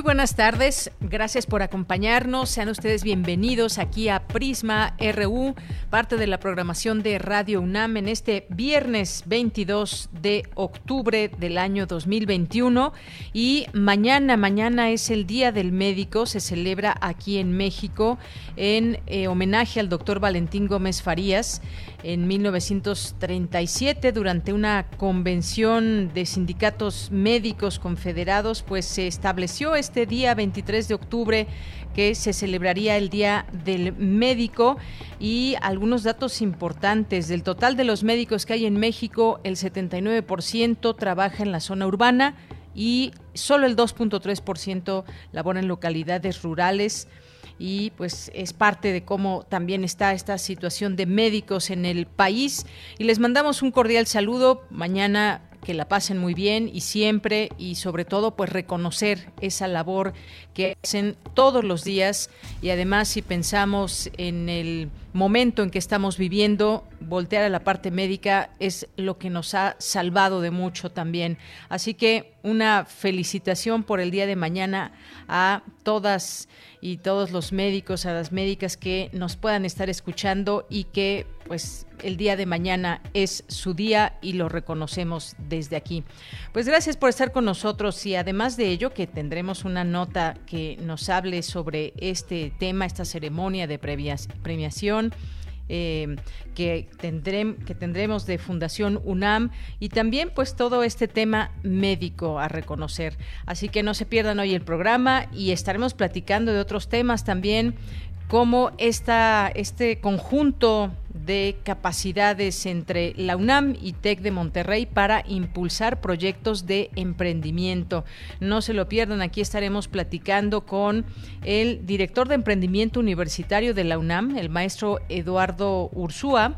Muy buenas tardes, gracias por acompañarnos. Sean ustedes bienvenidos aquí a Prisma RU, parte de la programación de Radio UNAM en este viernes 22 de octubre del año 2021. Y mañana, mañana es el Día del Médico, se celebra aquí en México en eh, homenaje al doctor Valentín Gómez Farías en 1937 durante una convención de sindicatos médicos confederados, pues se estableció este día 23 de octubre que se celebraría el Día del Médico y algunos datos importantes. Del total de los médicos que hay en México, el 79% trabaja en la zona urbana y solo el 2.3% labora en localidades rurales y pues es parte de cómo también está esta situación de médicos en el país. Y les mandamos un cordial saludo. Mañana que la pasen muy bien y siempre y sobre todo pues reconocer esa labor que hacen todos los días y además si pensamos en el momento en que estamos viviendo, voltear a la parte médica es lo que nos ha salvado de mucho también. Así que una felicitación por el día de mañana a todas y todos los médicos, a las médicas que nos puedan estar escuchando y que pues el día de mañana es su día y lo reconocemos desde aquí. Pues gracias por estar con nosotros y además de ello que tendremos una nota que nos hable sobre este tema, esta ceremonia de premiación. Eh, que, que tendremos de Fundación UNAM y también pues todo este tema médico a reconocer. Así que no se pierdan hoy el programa y estaremos platicando de otros temas también como esta, este conjunto de capacidades entre la UNAM y TEC de Monterrey para impulsar proyectos de emprendimiento. No se lo pierdan, aquí estaremos platicando con el director de emprendimiento universitario de la UNAM, el maestro Eduardo Ursúa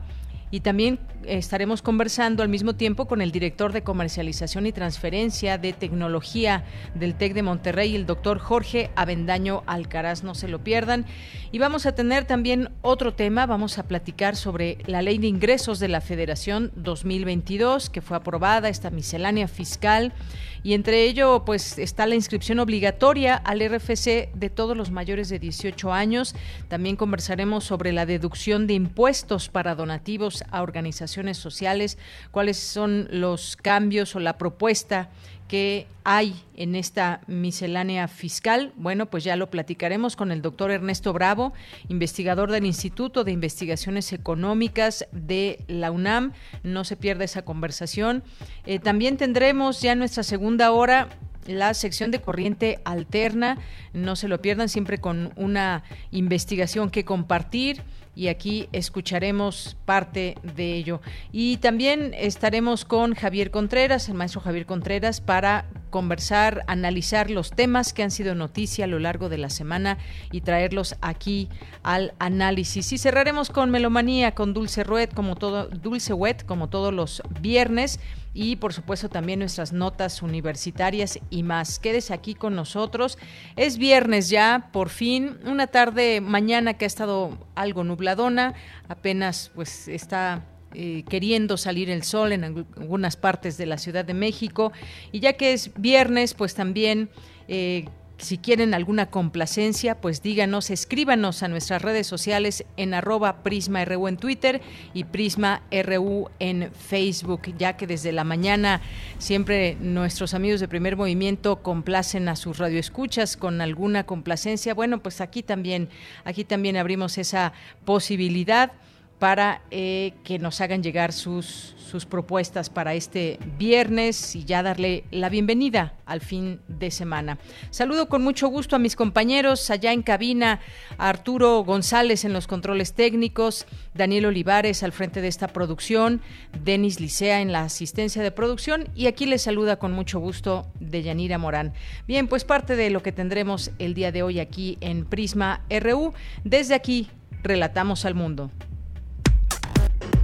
y también estaremos conversando al mismo tiempo con el director de comercialización y transferencia de tecnología del TEC de Monterrey, el doctor Jorge Avendaño Alcaraz. No se lo pierdan. Y vamos a tener también otro tema. Vamos a platicar sobre la ley de ingresos de la Federación 2022, que fue aprobada, esta miscelánea fiscal y entre ello pues está la inscripción obligatoria al RFC de todos los mayores de 18 años. También conversaremos sobre la deducción de impuestos para donativos a organizaciones sociales, cuáles son los cambios o la propuesta que hay en esta miscelánea fiscal? Bueno, pues ya lo platicaremos con el doctor Ernesto Bravo, investigador del Instituto de Investigaciones Económicas de la UNAM. No se pierda esa conversación. Eh, también tendremos ya nuestra segunda hora la sección de corriente alterna. No se lo pierdan siempre con una investigación que compartir y aquí escucharemos parte de ello. Y también estaremos con Javier Contreras, el maestro Javier Contreras, para conversar, analizar los temas que han sido noticia a lo largo de la semana y traerlos aquí al análisis. Y cerraremos con Melomanía, con Dulce Ruet, como todo, Dulce Wet, como todos los viernes y por supuesto también nuestras notas universitarias y más. Quédese aquí con nosotros. Es viernes ya, por fin, una tarde mañana que ha estado algo nubladona, apenas pues está eh, queriendo salir el sol en algunas partes de la Ciudad de México y ya que es viernes, pues también eh, si quieren alguna complacencia, pues díganos, escríbanos a nuestras redes sociales en arroba PrismaRU en Twitter y PrismaRU en Facebook, ya que desde la mañana siempre nuestros amigos de primer movimiento complacen a sus radioescuchas con alguna complacencia. Bueno, pues aquí también, aquí también abrimos esa posibilidad para eh, que nos hagan llegar sus, propuestas para este viernes y ya darle la bienvenida al fin de semana. Saludo con mucho gusto a mis compañeros allá en cabina, a Arturo González en los controles técnicos, Daniel Olivares al frente de esta producción, Denis Licea en la asistencia de producción y aquí les saluda con mucho gusto Deyanira Morán. Bien, pues parte de lo que tendremos el día de hoy aquí en Prisma RU. Desde aquí, relatamos al mundo.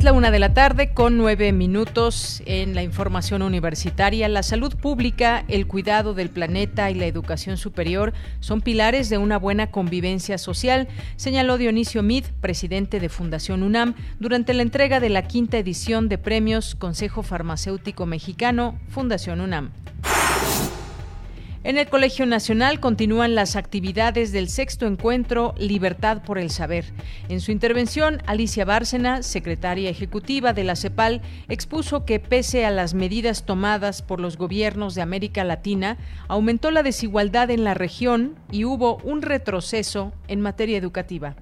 Es la una de la tarde con nueve minutos en la información universitaria. La salud pública, el cuidado del planeta y la educación superior son pilares de una buena convivencia social, señaló Dionisio Mid, presidente de Fundación UNAM, durante la entrega de la quinta edición de premios Consejo Farmacéutico Mexicano, Fundación UNAM. En el Colegio Nacional continúan las actividades del sexto encuentro Libertad por el Saber. En su intervención, Alicia Bárcena, secretaria ejecutiva de la CEPAL, expuso que pese a las medidas tomadas por los gobiernos de América Latina, aumentó la desigualdad en la región y hubo un retroceso en materia educativa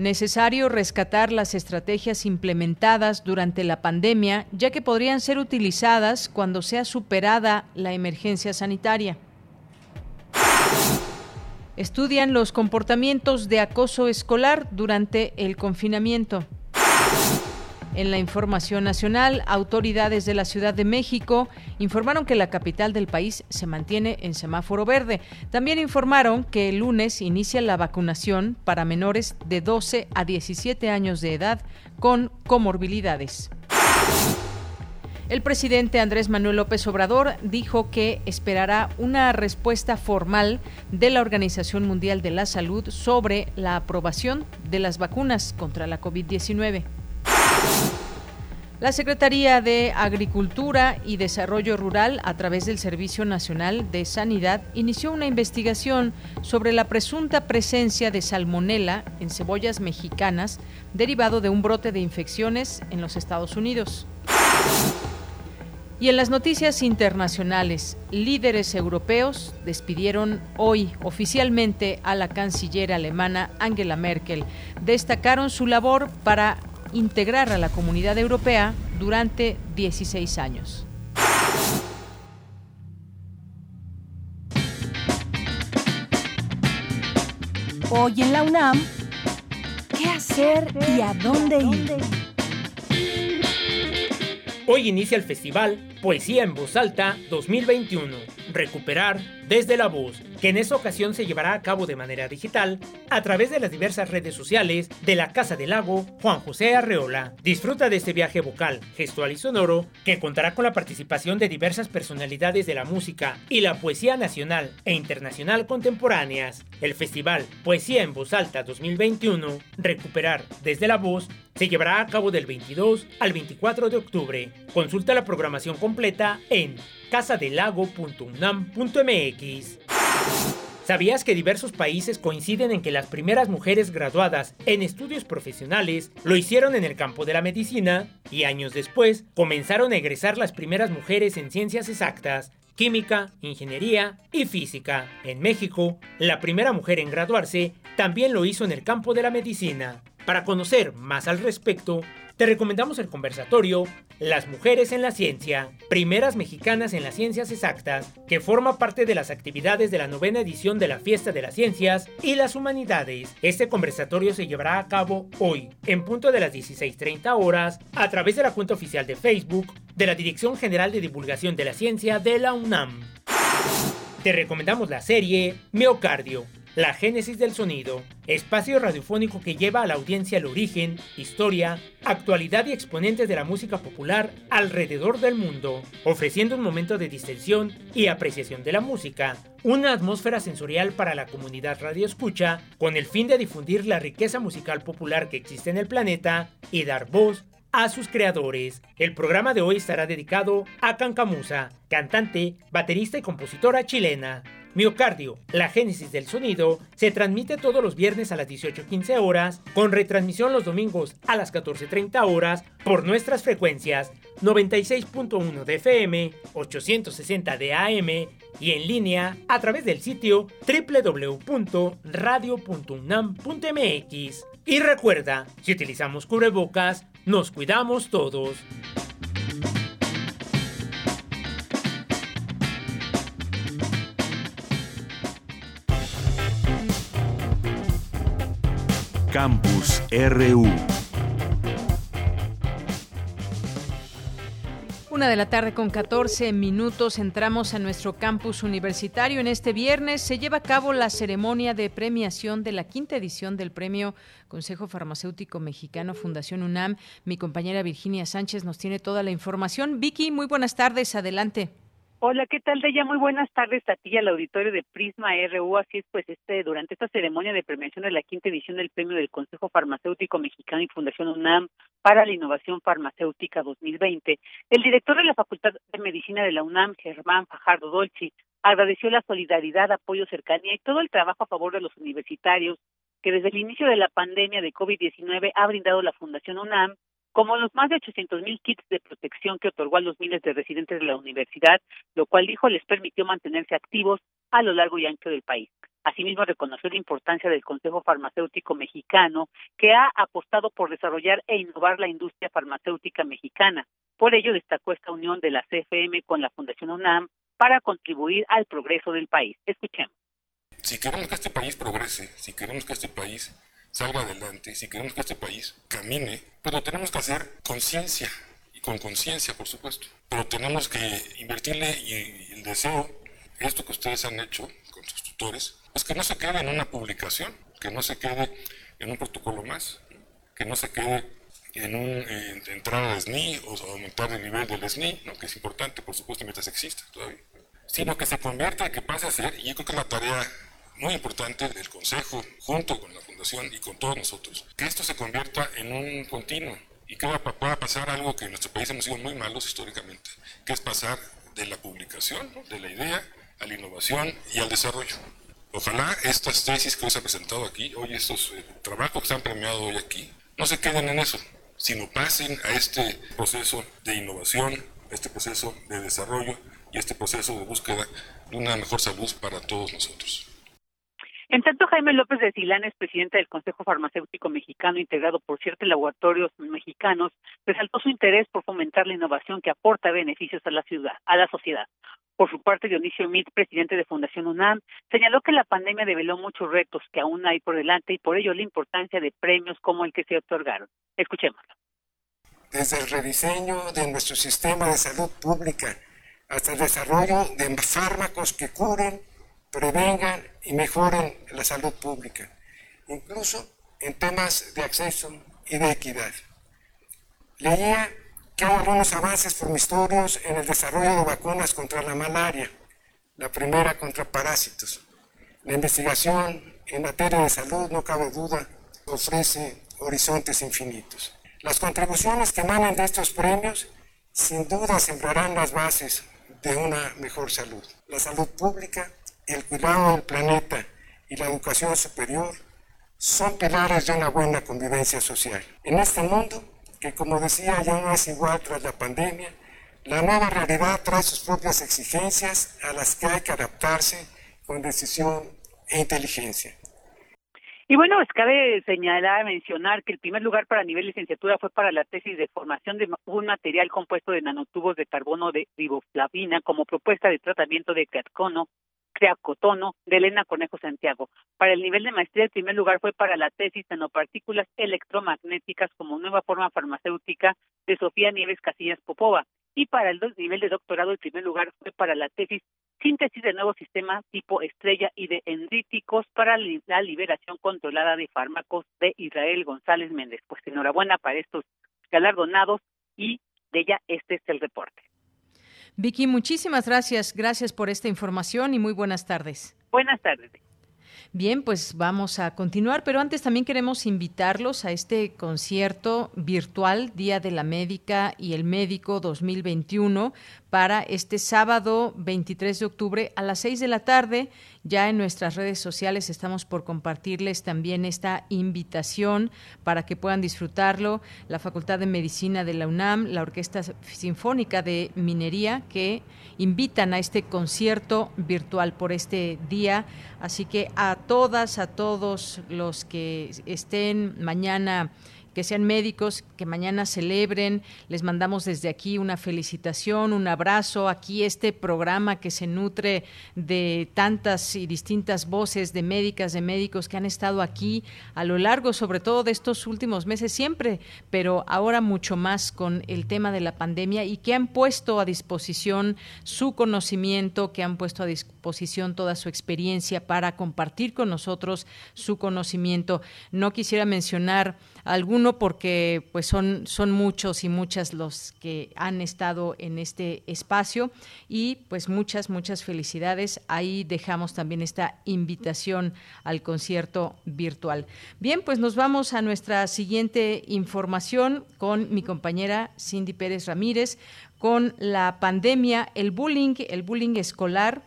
necesario rescatar las estrategias implementadas durante la pandemia, ya que podrían ser utilizadas cuando sea superada la emergencia sanitaria. Estudian los comportamientos de acoso escolar durante el confinamiento. En la información nacional, autoridades de la Ciudad de México informaron que la capital del país se mantiene en semáforo verde. También informaron que el lunes inicia la vacunación para menores de 12 a 17 años de edad con comorbilidades. El presidente Andrés Manuel López Obrador dijo que esperará una respuesta formal de la Organización Mundial de la Salud sobre la aprobación de las vacunas contra la COVID-19. La Secretaría de Agricultura y Desarrollo Rural, a través del Servicio Nacional de Sanidad, inició una investigación sobre la presunta presencia de salmonela en cebollas mexicanas derivado de un brote de infecciones en los Estados Unidos. Y en las noticias internacionales, líderes europeos despidieron hoy oficialmente a la canciller alemana Angela Merkel. Destacaron su labor para integrar a la comunidad europea durante 16 años. Hoy en la UNAM, ¿qué hacer y a dónde ir? Hoy inicia el festival Poesía en Voz Alta 2021. Recuperar desde la voz, que en esta ocasión se llevará a cabo de manera digital a través de las diversas redes sociales de la Casa del Lago Juan José Arreola. Disfruta de este viaje vocal, gestual y sonoro que contará con la participación de diversas personalidades de la música y la poesía nacional e internacional contemporáneas. El festival Poesía en Voz Alta 2021, Recuperar desde la voz, se llevará a cabo del 22 al 24 de octubre. Consulta la programación completa en casadelago.unam.mx. ¿Sabías que diversos países coinciden en que las primeras mujeres graduadas en estudios profesionales lo hicieron en el campo de la medicina y años después comenzaron a egresar las primeras mujeres en ciencias exactas, química, ingeniería y física? En México, la primera mujer en graduarse también lo hizo en el campo de la medicina. Para conocer más al respecto, te recomendamos el conversatorio Las mujeres en la ciencia, primeras mexicanas en las ciencias exactas, que forma parte de las actividades de la novena edición de la Fiesta de las Ciencias y las Humanidades. Este conversatorio se llevará a cabo hoy, en punto de las 16.30 horas, a través de la cuenta oficial de Facebook de la Dirección General de Divulgación de la Ciencia de la UNAM. Te recomendamos la serie Miocardio la génesis del sonido, espacio radiofónico que lleva a la audiencia el origen, historia, actualidad y exponentes de la música popular alrededor del mundo, ofreciendo un momento de distensión y apreciación de la música, una atmósfera sensorial para la comunidad radioescucha, con el fin de difundir la riqueza musical popular que existe en el planeta y dar voz a sus creadores. El programa de hoy estará dedicado a Cancamusa, cantante, baterista y compositora chilena. Miocardio, la génesis del sonido, se transmite todos los viernes a las 18.15 horas, con retransmisión los domingos a las 14.30 horas por nuestras frecuencias 96.1 de FM, 860 de AM y en línea a través del sitio www.radio.unam.mx. Y recuerda, si utilizamos cubrebocas, nos cuidamos todos. Campus RU. Una de la tarde con 14 minutos entramos a nuestro campus universitario. En este viernes se lleva a cabo la ceremonia de premiación de la quinta edición del premio Consejo Farmacéutico Mexicano Fundación UNAM. Mi compañera Virginia Sánchez nos tiene toda la información. Vicky, muy buenas tardes. Adelante. Hola, ¿qué tal, Deya? Muy buenas tardes a ti y al auditorio de Prisma RU. Así es, pues, este, durante esta ceremonia de premiación de la quinta edición del premio del Consejo Farmacéutico Mexicano y Fundación UNAM para la Innovación Farmacéutica 2020, el director de la Facultad de Medicina de la UNAM, Germán Fajardo Dolci, agradeció la solidaridad, apoyo, cercanía y todo el trabajo a favor de los universitarios que desde el inicio de la pandemia de COVID-19 ha brindado la Fundación UNAM como los más de 800 mil kits de protección que otorgó a los miles de residentes de la universidad, lo cual dijo les permitió mantenerse activos a lo largo y ancho del país. Asimismo, reconoció la importancia del Consejo Farmacéutico Mexicano, que ha apostado por desarrollar e innovar la industria farmacéutica mexicana. Por ello, destacó esta unión de la CFM con la Fundación UNAM para contribuir al progreso del país. Escuchemos. Si queremos que este país progrese, si queremos que este país salga adelante, si queremos que este país camine, pero tenemos que hacer conciencia, y con conciencia, por supuesto. Pero tenemos que invertirle y, el deseo, esto que ustedes han hecho con sus tutores, pues que no se quede en una publicación, que no se quede en un protocolo más, que no se quede en un eh, entrada de SNI o aumentar el nivel del SNI, que es importante, por supuesto, mientras exista todavía, sino que se convierta, que pase a ser, y yo creo que es la tarea muy importante del Consejo, junto con la Fundación y con todos nosotros, que esto se convierta en un continuo y que pueda pasar algo que en nuestro país hemos sido muy malos históricamente, que es pasar de la publicación, de la idea, a la innovación y al desarrollo. Ojalá estas tesis que os he presentado aquí, hoy estos eh, trabajos que se han premiado hoy aquí, no se queden en eso, sino pasen a este proceso de innovación, a este proceso de desarrollo y a este proceso de búsqueda de una mejor salud para todos nosotros. En tanto, Jaime López de Silán es presidente del Consejo Farmacéutico Mexicano, integrado por siete laboratorios mexicanos, resaltó su interés por fomentar la innovación que aporta beneficios a la ciudad, a la sociedad. Por su parte, Dionisio Mit, presidente de Fundación UNAM, señaló que la pandemia develó muchos retos que aún hay por delante y por ello la importancia de premios como el que se otorgaron. Escuchémoslo. Desde el rediseño de nuestro sistema de salud pública hasta el desarrollo de fármacos que curen prevengan y mejoren la salud pública, incluso en temas de acceso y de equidad. Leía que hay algunos avances promisorios en el desarrollo de vacunas contra la malaria, la primera contra parásitos. La investigación en materia de salud, no cabe duda, ofrece horizontes infinitos. Las contribuciones que emanan de estos premios sin duda sembrarán las bases de una mejor salud. La salud pública el cuidado del planeta y la educación superior son pilares de una buena convivencia social. En este mundo, que como decía ya no es igual tras la pandemia, la nueva realidad trae sus propias exigencias a las que hay que adaptarse con decisión e inteligencia. Y bueno, pues cabe señalar, mencionar que el primer lugar para nivel licenciatura fue para la tesis de formación de un material compuesto de nanotubos de carbono de riboflavina como propuesta de tratamiento de carcono Cotono de Elena Conejo Santiago. Para el nivel de maestría, el primer lugar fue para la tesis nanopartículas electromagnéticas como nueva forma farmacéutica de Sofía Nieves Casillas Popova. Y para el nivel de doctorado, el primer lugar fue para la tesis Síntesis de nuevo sistema tipo estrella y de endríticos para la liberación controlada de fármacos de Israel González Méndez. Pues enhorabuena para estos galardonados y de ella este es el reporte. Vicky, muchísimas gracias. Gracias por esta información y muy buenas tardes. Buenas tardes. Bien, pues vamos a continuar, pero antes también queremos invitarlos a este concierto virtual Día de la Médica y el Médico 2021 para este sábado 23 de octubre a las 6 de la tarde. Ya en nuestras redes sociales estamos por compartirles también esta invitación para que puedan disfrutarlo. La Facultad de Medicina de la UNAM, la Orquesta Sinfónica de Minería, que invitan a este concierto virtual por este día. Así que a todas, a todos los que estén mañana que sean médicos, que mañana celebren. Les mandamos desde aquí una felicitación, un abrazo. Aquí este programa que se nutre de tantas y distintas voces de médicas, de médicos que han estado aquí a lo largo, sobre todo de estos últimos meses, siempre, pero ahora mucho más con el tema de la pandemia y que han puesto a disposición su conocimiento, que han puesto a disposición toda su experiencia para compartir con nosotros su conocimiento. No quisiera mencionar alguno porque pues son, son muchos y muchas los que han estado en este espacio y pues muchas, muchas felicidades. Ahí dejamos también esta invitación al concierto virtual. Bien, pues nos vamos a nuestra siguiente información con mi compañera Cindy Pérez Ramírez con la pandemia, el bullying, el bullying escolar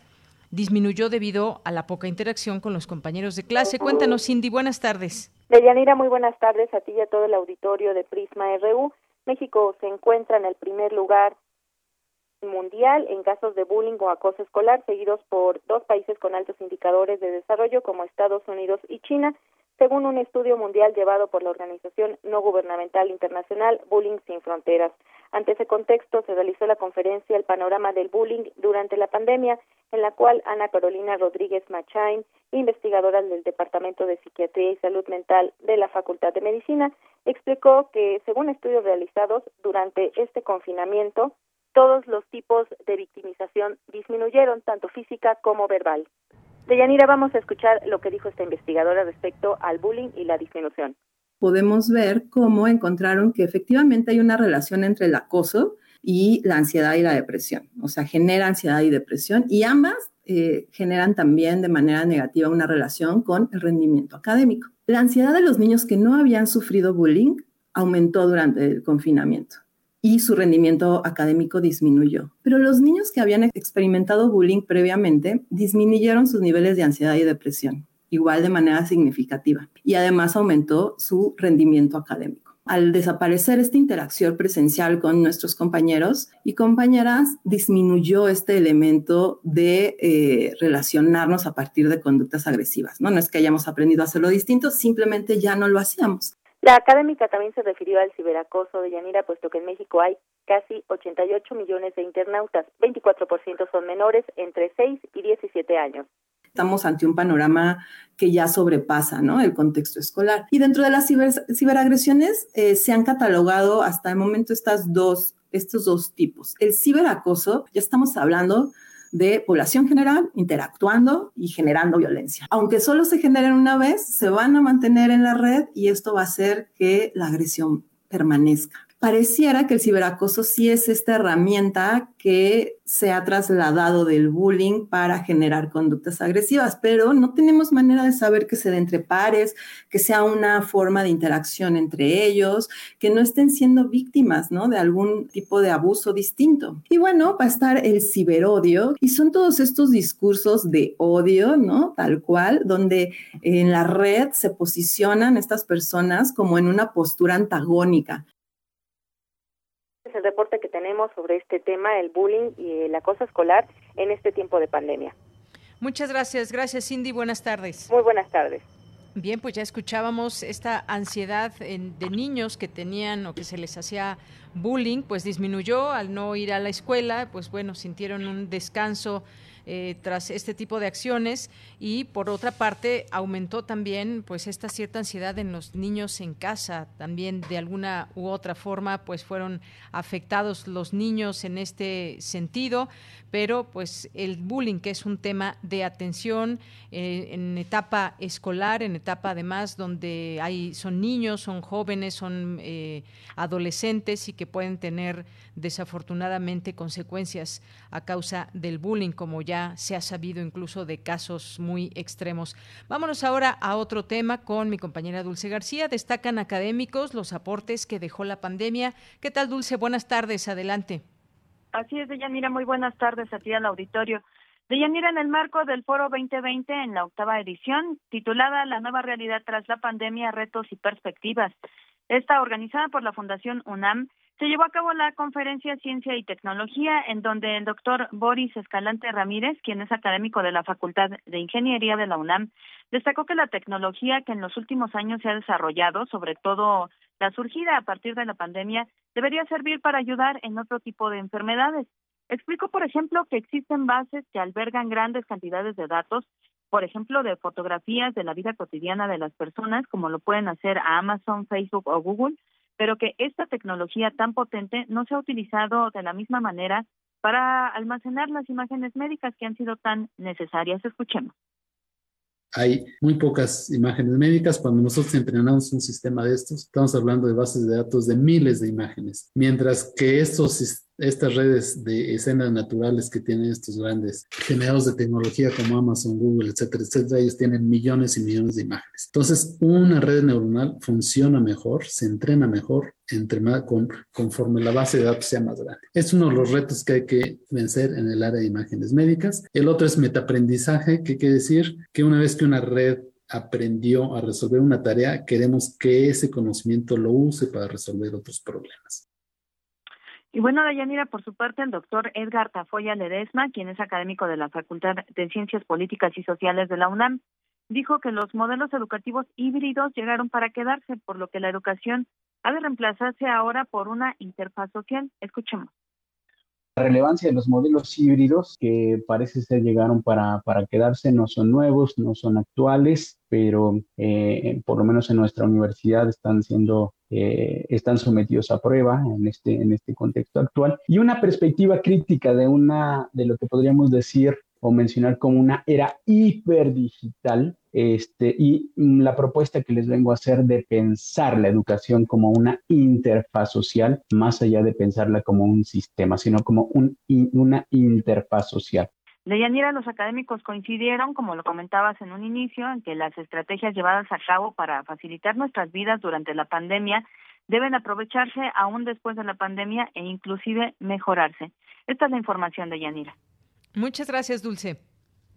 disminuyó debido a la poca interacción con los compañeros de clase. Cuéntanos, Cindy, buenas tardes. Deyanira, muy buenas tardes a ti y a todo el auditorio de Prisma RU. México se encuentra en el primer lugar mundial en casos de bullying o acoso escolar, seguidos por dos países con altos indicadores de desarrollo como Estados Unidos y China, según un estudio mundial llevado por la organización no gubernamental internacional Bullying sin Fronteras. Ante ese contexto se realizó la conferencia El panorama del bullying durante la pandemia, en la cual Ana Carolina Rodríguez Machain, investigadora del Departamento de Psiquiatría y Salud Mental de la Facultad de Medicina, explicó que, según estudios realizados durante este confinamiento, todos los tipos de victimización disminuyeron, tanto física como verbal. Deyanira, vamos a escuchar lo que dijo esta investigadora respecto al bullying y la disminución. Podemos ver cómo encontraron que efectivamente hay una relación entre el acoso y la ansiedad y la depresión. O sea, genera ansiedad y depresión y ambas eh, generan también de manera negativa una relación con el rendimiento académico. La ansiedad de los niños que no habían sufrido bullying aumentó durante el confinamiento y su rendimiento académico disminuyó. Pero los niños que habían experimentado bullying previamente disminuyeron sus niveles de ansiedad y depresión, igual de manera significativa, y además aumentó su rendimiento académico. Al desaparecer esta interacción presencial con nuestros compañeros y compañeras, disminuyó este elemento de eh, relacionarnos a partir de conductas agresivas. ¿no? no es que hayamos aprendido a hacerlo distinto, simplemente ya no lo hacíamos. La académica también se refirió al ciberacoso de Yanira, puesto que en México hay casi 88 millones de internautas, 24% son menores entre 6 y 17 años estamos ante un panorama que ya sobrepasa ¿no? el contexto escolar. Y dentro de las ciberagresiones eh, se han catalogado hasta el momento estas dos, estos dos tipos. El ciberacoso, ya estamos hablando de población general interactuando y generando violencia. Aunque solo se generen una vez, se van a mantener en la red y esto va a hacer que la agresión permanezca pareciera que el ciberacoso sí es esta herramienta que se ha trasladado del bullying para generar conductas agresivas, pero no tenemos manera de saber que se dé entre pares, que sea una forma de interacción entre ellos, que no estén siendo víctimas, ¿no? De algún tipo de abuso distinto. Y bueno, va a estar el ciberodio y son todos estos discursos de odio, ¿no? Tal cual, donde en la red se posicionan estas personas como en una postura antagónica el reporte que tenemos sobre este tema, el bullying y el acoso escolar en este tiempo de pandemia. Muchas gracias, gracias Cindy, buenas tardes. Muy buenas tardes. Bien, pues ya escuchábamos esta ansiedad de niños que tenían o que se les hacía bullying, pues disminuyó al no ir a la escuela, pues bueno, sintieron un descanso eh, tras este tipo de acciones. Y por otra parte aumentó también pues esta cierta ansiedad en los niños en casa. También de alguna u otra forma pues fueron afectados los niños en este sentido. Pero pues el bullying que es un tema de atención eh, en etapa escolar en etapa además donde hay son niños son jóvenes son eh, adolescentes y que pueden tener desafortunadamente consecuencias a causa del bullying como ya se ha sabido incluso de casos muy extremos. Vámonos ahora a otro tema con mi compañera Dulce García. Destacan académicos los aportes que dejó la pandemia. ¿Qué tal, Dulce? Buenas tardes, adelante. Así es, Deyanira, muy buenas tardes a ti al auditorio. Deyanira, en el marco del Foro 2020, en la octava edición, titulada La nueva realidad tras la pandemia, retos y perspectivas. Esta, organizada por la Fundación UNAM, se llevó a cabo la conferencia Ciencia y Tecnología, en donde el doctor Boris Escalante Ramírez, quien es académico de la Facultad de Ingeniería de la UNAM, destacó que la tecnología que en los últimos años se ha desarrollado, sobre todo la surgida a partir de la pandemia, debería servir para ayudar en otro tipo de enfermedades. Explicó, por ejemplo, que existen bases que albergan grandes cantidades de datos, por ejemplo, de fotografías de la vida cotidiana de las personas, como lo pueden hacer Amazon, Facebook o Google, pero que esta tecnología tan potente no se ha utilizado de la misma manera para almacenar las imágenes médicas que han sido tan necesarias. Escuchemos hay muy pocas imágenes médicas. Cuando nosotros entrenamos un sistema de estos, estamos hablando de bases de datos de miles de imágenes, mientras que estos estas redes de escenas naturales que tienen estos grandes generadores de tecnología como Amazon, Google, etcétera, etcétera, ellos tienen millones y millones de imágenes. Entonces, una red neuronal funciona mejor, se entrena mejor entre con, conforme la base de datos sea más grande. Es uno de los retos que hay que vencer en el área de imágenes médicas. El otro es metaprendizaje, que quiere decir que una vez que una red aprendió a resolver una tarea, queremos que ese conocimiento lo use para resolver otros problemas. Y bueno, Dayanira, por su parte, el doctor Edgar Tafoya Ledesma, quien es académico de la Facultad de Ciencias Políticas y Sociales de la UNAM, dijo que los modelos educativos híbridos llegaron para quedarse, por lo que la educación ha de reemplazarse ahora por una interfaz social. Escuchemos. Relevancia de los modelos híbridos que parece ser llegaron para, para quedarse no son nuevos, no son actuales, pero eh, por lo menos en nuestra universidad están siendo eh, están sometidos a prueba en este, en este contexto actual. Y una perspectiva crítica de, una, de lo que podríamos decir o mencionar como una era hiperdigital, este, y la propuesta que les vengo a hacer de pensar la educación como una interfaz social, más allá de pensarla como un sistema, sino como un, una interfaz social. Deyanira, los académicos coincidieron, como lo comentabas en un inicio, en que las estrategias llevadas a cabo para facilitar nuestras vidas durante la pandemia deben aprovecharse aún después de la pandemia e inclusive mejorarse. Esta es la información de Yanira. Muchas gracias, Dulce.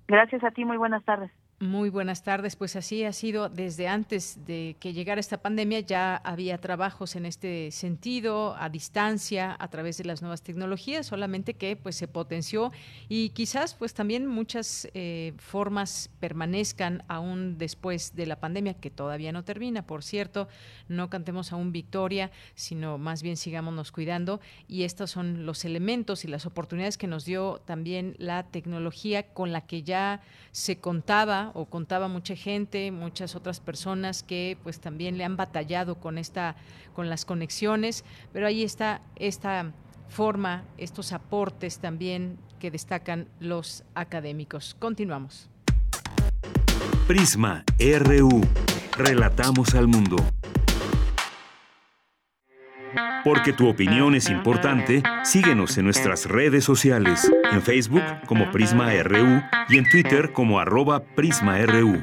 Gracias a ti, muy buenas tardes. Muy buenas tardes. Pues así ha sido desde antes de que llegara esta pandemia. Ya había trabajos en este sentido, a distancia, a través de las nuevas tecnologías, solamente que pues se potenció y quizás pues también muchas eh, formas permanezcan aún después de la pandemia, que todavía no termina. Por cierto, no cantemos aún victoria, sino más bien sigámonos cuidando. Y estos son los elementos y las oportunidades que nos dio también la tecnología con la que ya se contaba o contaba mucha gente, muchas otras personas que pues también le han batallado con esta con las conexiones, pero ahí está esta forma, estos aportes también que destacan los académicos. Continuamos. Prisma RU. Relatamos al mundo. Porque tu opinión es importante, síguenos en nuestras redes sociales, en Facebook como Prisma RU y en Twitter como arroba PrismaRU.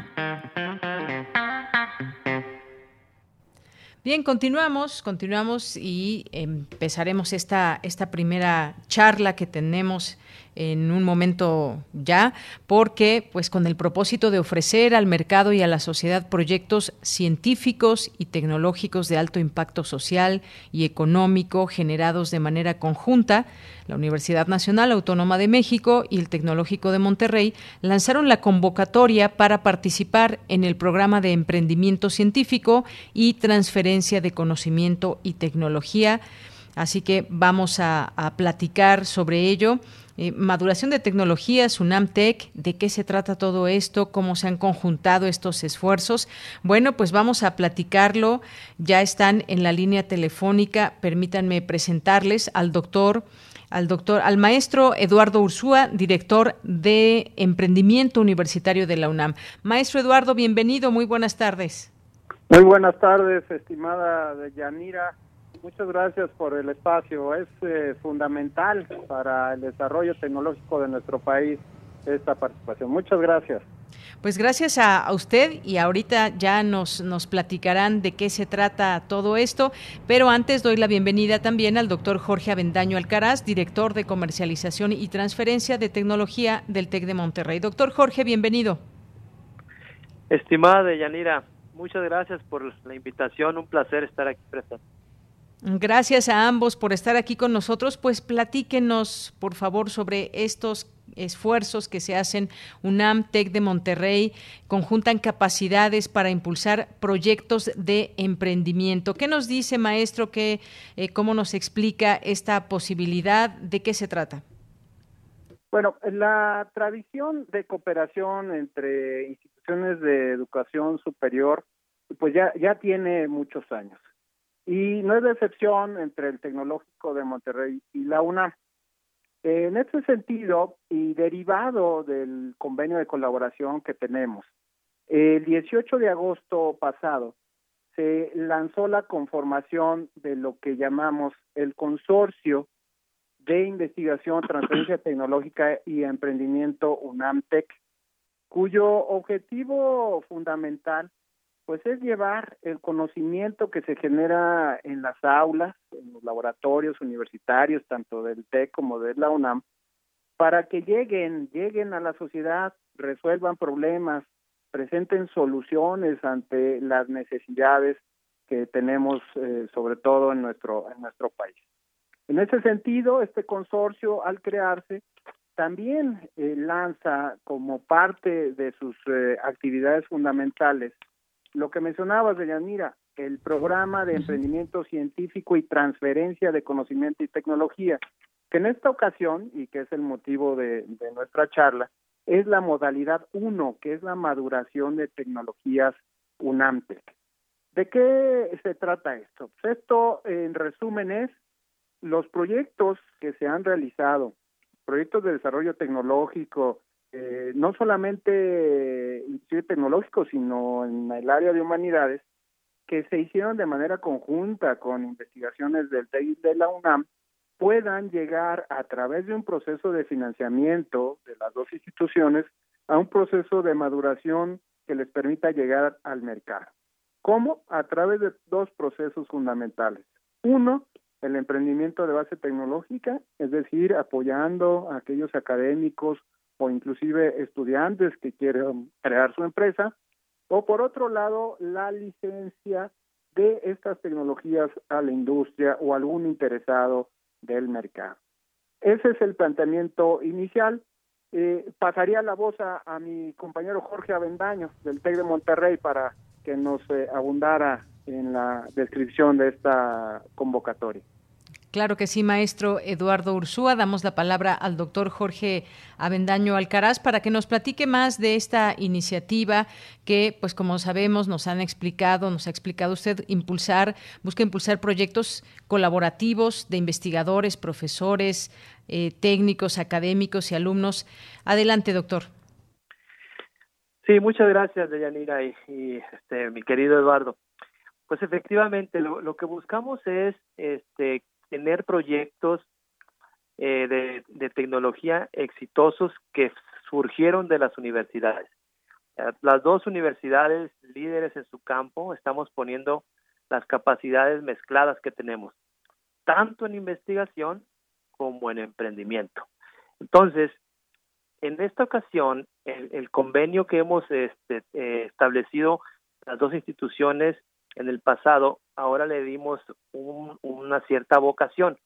Bien, continuamos, continuamos y empezaremos esta, esta primera charla que tenemos en un momento ya, porque pues con el propósito de ofrecer al mercado y a la sociedad proyectos científicos y tecnológicos de alto impacto social y económico generados de manera conjunta, la Universidad Nacional Autónoma de México y el Tecnológico de Monterrey lanzaron la convocatoria para participar en el programa de emprendimiento científico y transferencia de conocimiento y tecnología. Así que vamos a, a platicar sobre ello. Eh, maduración de tecnologías, UNAMTEC, de qué se trata todo esto, cómo se han conjuntado estos esfuerzos. Bueno, pues vamos a platicarlo. Ya están en la línea telefónica. Permítanme presentarles al doctor al doctor, al maestro Eduardo Ursúa, director de Emprendimiento Universitario de la UNAM. Maestro Eduardo, bienvenido, muy buenas tardes. Muy buenas tardes, estimada Yanira. Muchas gracias por el espacio. Es eh, fundamental para el desarrollo tecnológico de nuestro país esta participación. Muchas gracias. Pues gracias a, usted y ahorita ya nos, nos platicarán de qué se trata todo esto, pero antes doy la bienvenida también al doctor Jorge Avendaño Alcaraz, director de comercialización y transferencia de tecnología del TEC de Monterrey. Doctor Jorge, bienvenido. Estimada Yanira, muchas gracias por la invitación, un placer estar aquí presente. Gracias a ambos por estar aquí con nosotros. Pues platíquenos, por favor, sobre estos esfuerzos que se hacen UNAM, TEC de Monterrey, conjuntan capacidades para impulsar proyectos de emprendimiento. ¿Qué nos dice, maestro? ¿Qué, eh, ¿Cómo nos explica esta posibilidad? ¿De qué se trata? Bueno, la tradición de cooperación entre instituciones de educación superior, pues ya, ya tiene muchos años. Y no es de excepción entre el Tecnológico de Monterrey y la UNAM. En ese sentido, y derivado del convenio de colaboración que tenemos, el 18 de agosto pasado se lanzó la conformación de lo que llamamos el Consorcio de Investigación, Transferencia Tecnológica y Emprendimiento UNAMTEC, cuyo objetivo fundamental pues es llevar el conocimiento que se genera en las aulas, en los laboratorios universitarios, tanto del TEC como de la UNAM, para que lleguen, lleguen a la sociedad, resuelvan problemas, presenten soluciones ante las necesidades que tenemos eh, sobre todo en nuestro en nuestro país. En ese sentido, este consorcio al crearse también eh, lanza como parte de sus eh, actividades fundamentales lo que mencionabas, de Yanira, el programa de emprendimiento científico y transferencia de conocimiento y tecnología, que en esta ocasión, y que es el motivo de, nuestra charla, es la modalidad 1, que es la maduración de tecnologías UNAMTEC. ¿De qué se trata esto? Pues esto, en resumen, es los proyectos que se han realizado, proyectos de desarrollo tecnológico, eh, no solamente tecnológico, sino en el área de humanidades, que se hicieron de manera conjunta con investigaciones del TEI de la UNAM, puedan llegar a través de un proceso de financiamiento de las dos instituciones a un proceso de maduración que les permita llegar al mercado. ¿Cómo? A través de dos procesos fundamentales. Uno, el emprendimiento de base tecnológica, es decir, apoyando a aquellos académicos o inclusive estudiantes que quieren crear su empresa, o por otro lado, la licencia de estas tecnologías a la industria o algún interesado del mercado. Ese es el planteamiento inicial. Eh, pasaría la voz a, mi compañero Jorge Avendaño del TEC de Monterrey para que nos eh, abundara en la descripción de esta convocatoria. Claro que sí, maestro Eduardo Ursúa. Damos la palabra al doctor Jorge Avendaño Alcaraz para que nos platique más de esta iniciativa que, pues como sabemos, nos han explicado, nos ha explicado usted, impulsar, busca impulsar proyectos colaborativos de investigadores, profesores, eh, técnicos, académicos y alumnos. Adelante, doctor. Sí, muchas gracias, Deyanira y, este, mi querido Eduardo. Pues efectivamente, lo, lo que buscamos es este, tener proyectos eh, de, tecnología exitosos que surgieron de las universidades. Eh, las dos universidades líderes en su campo estamos poniendo las capacidades mezcladas que tenemos, tanto en investigación como en emprendimiento. Entonces, en esta ocasión, el, convenio que hemos este, eh, establecido las dos instituciones en el pasado, ahora le dimos una cierta vocación.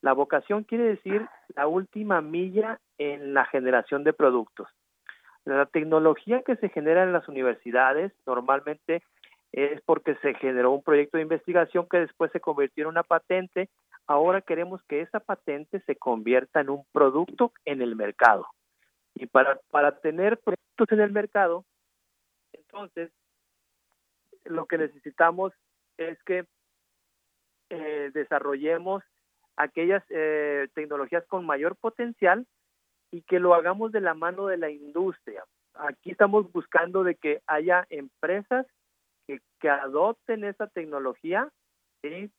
La vocación quiere decir la última milla en la generación de productos. La tecnología que se genera en las universidades normalmente es porque se generó un proyecto de investigación que después se convirtió en una patente. Ahora queremos que esa patente se convierta en un producto en el mercado. Y para, para tener productos en el mercado, entonces lo que necesitamos es que eh, desarrollemos aquellas eh, tecnologías con mayor potencial y que lo hagamos de la mano de la industria. Aquí estamos buscando de que haya empresas que, que adopten esa tecnología y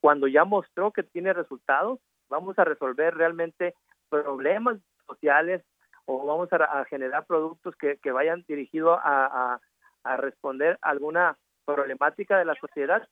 cuando ya mostró que tiene resultados, vamos a resolver realmente problemas sociales o vamos a, generar productos que, vayan dirigidos a, a, responder alguna problemática de la sociedad.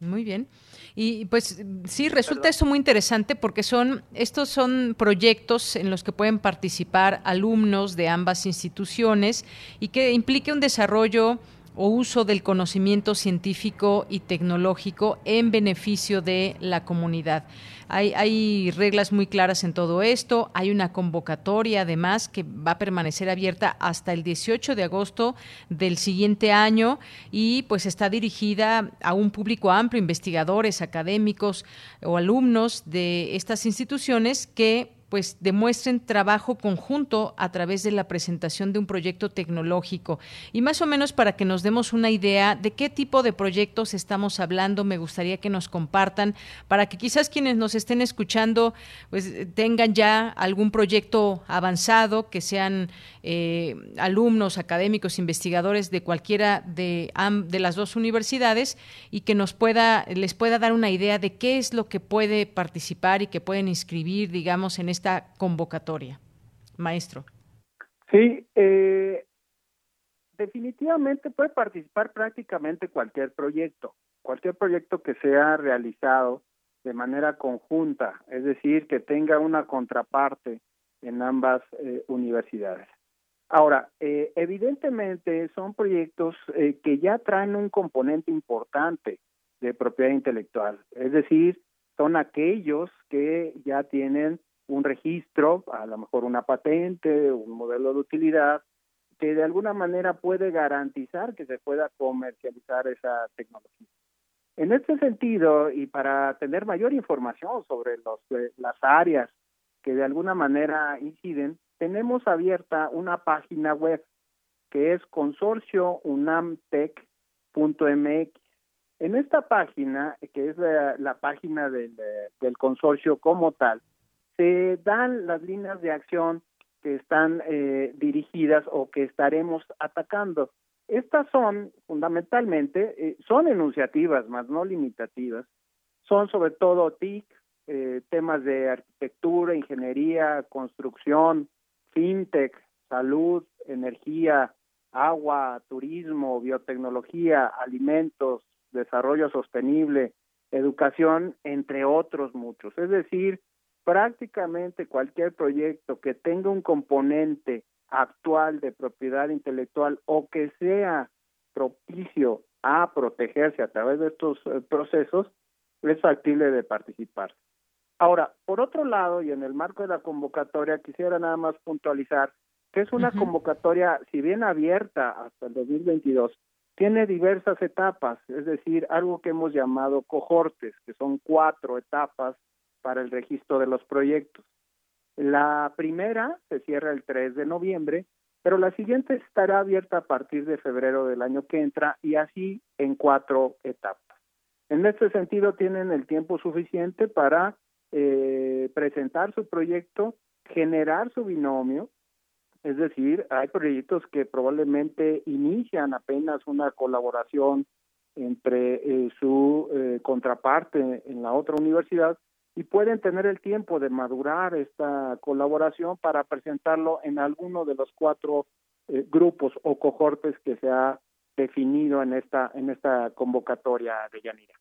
Muy bien. Y pues sí, resulta eso muy interesante porque son estos son proyectos en los que pueden participar alumnos de ambas instituciones y que implique un desarrollo o uso del conocimiento científico y tecnológico en beneficio de la comunidad. Hay, reglas muy claras en todo esto, hay una convocatoria además que va a permanecer abierta hasta el 18 de agosto del siguiente año y pues está dirigida a un público amplio, investigadores, académicos o alumnos de estas instituciones que pues demuestren trabajo conjunto a través de la presentación de un proyecto tecnológico. Y más o menos para que nos demos una idea de qué tipo de proyectos estamos hablando, me gustaría que nos compartan para que quizás quienes nos estén escuchando pues tengan ya algún proyecto avanzado, que sean eh, alumnos, académicos, investigadores de cualquiera de, de las dos universidades y que nos pueda, les pueda dar una idea de qué es lo que puede participar y que pueden inscribir, digamos, en este esta convocatoria, maestro? Sí, eh, definitivamente puede participar prácticamente cualquier proyecto, cualquier proyecto que sea realizado de manera conjunta, es decir, que tenga una contraparte en ambas eh, universidades. Ahora, eh, evidentemente son proyectos que ya traen un componente importante de propiedad intelectual, es decir, son aquellos que ya tienen un registro, a lo mejor una patente, un modelo de utilidad, que de alguna manera puede garantizar que se pueda comercializar esa tecnología. En este sentido, y para tener mayor información sobre los, eh, las áreas que de alguna manera inciden, tenemos abierta una página web que es consorciounamtech.mx. En esta página, que es la, página del, del consorcio como tal, se dan las líneas de acción que están eh, dirigidas o que estaremos atacando. Estas son fundamentalmente, eh, son enunciativas, más no limitativas, son sobre todo TIC, eh, temas de arquitectura, ingeniería, construcción, fintech, salud, energía, agua, turismo, biotecnología, alimentos, desarrollo sostenible, educación, entre otros muchos. Es decir, prácticamente cualquier proyecto que tenga un componente actual de propiedad intelectual o que sea propicio a protegerse a través de estos eh, procesos, es factible de participar. Ahora, por otro lado, y en el marco de la convocatoria, quisiera nada más puntualizar que es una convocatoria, si bien abierta hasta el 2022, tiene diversas etapas, es decir, algo que hemos llamado cohortes, que son cuatro etapas para el registro de los proyectos. La primera se cierra el 3 de noviembre, pero la siguiente estará abierta a partir de febrero del año que entra y así en cuatro etapas. En este sentido, tienen el tiempo suficiente para eh, presentar su proyecto, generar su binomio, es decir, hay proyectos que probablemente inician apenas una colaboración entre eh, su eh, contraparte en la otra universidad y pueden tener el tiempo de madurar esta colaboración para presentarlo en alguno de los cuatro eh, grupos o cohortes que se ha definido en esta en esta convocatoria de Yanira.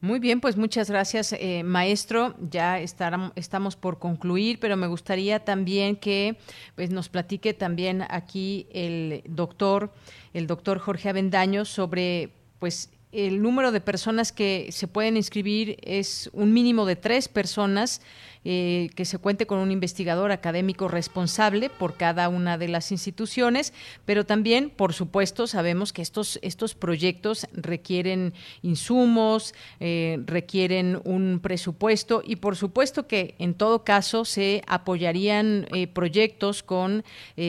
Muy bien, pues muchas gracias, eh, maestro. Ya estamos por concluir, pero me gustaría también que pues, nos platique también aquí el doctor, el doctor Jorge Avendaño sobre pues el número de personas que se pueden inscribir es un mínimo de tres personas eh, que se cuente con un investigador académico responsable por cada una de las instituciones, pero también, por supuesto, sabemos que estos, estos proyectos requieren insumos, eh, requieren un presupuesto y, por supuesto, que en todo caso se apoyarían eh, proyectos con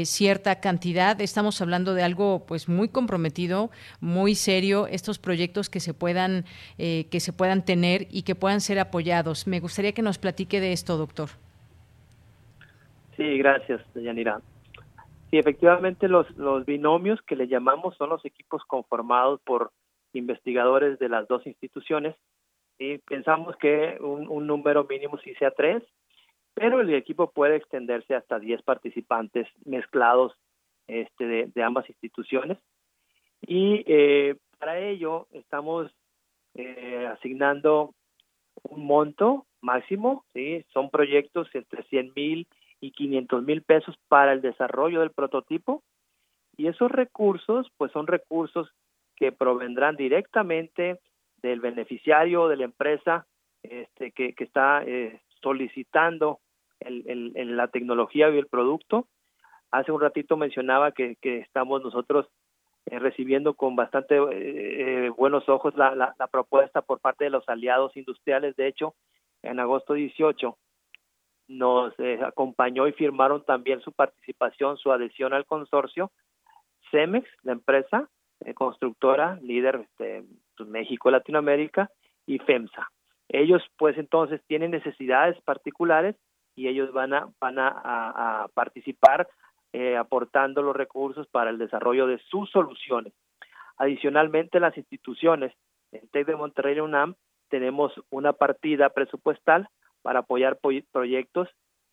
cierta cantidad. Estamos hablando de algo pues muy comprometido, muy serio, estos proyectos que se puedan, que se puedan tener y que puedan ser apoyados. Me gustaría que nos platique de esto doctor. Sí, gracias, Yanira. Sí, efectivamente los, binomios que le llamamos son los equipos conformados por investigadores de las dos instituciones y pensamos que un, número mínimo sí sea tres pero el equipo puede extenderse hasta 10 participantes mezclados este, de, ambas instituciones. Y eh, para ello estamos eh, asignando un monto máximo, ¿sí? son proyectos entre 100 mil y 500 mil pesos para el desarrollo del prototipo y esos recursos pues son recursos que provendrán directamente del beneficiario de la empresa este, que, está eh, solicitando el, la tecnología y el producto. Hace un ratito mencionaba que, estamos nosotros eh, recibiendo con bastante eh, buenos ojos la, la, la, propuesta por parte de los aliados industriales. De hecho, en agosto 18 nos acompañó y firmaron también su participación, su adhesión al consorcio. Cemex, la empresa constructora líder de este, pues, México, Latinoamérica, y FEMSA. Ellos pues entonces tienen necesidades particulares y ellos van a, van a, participar eh, aportando los recursos para el desarrollo de sus soluciones. Adicionalmente, las instituciones, en TEC de Monterrey y UNAM, tenemos una partida presupuestal para apoyar proyectos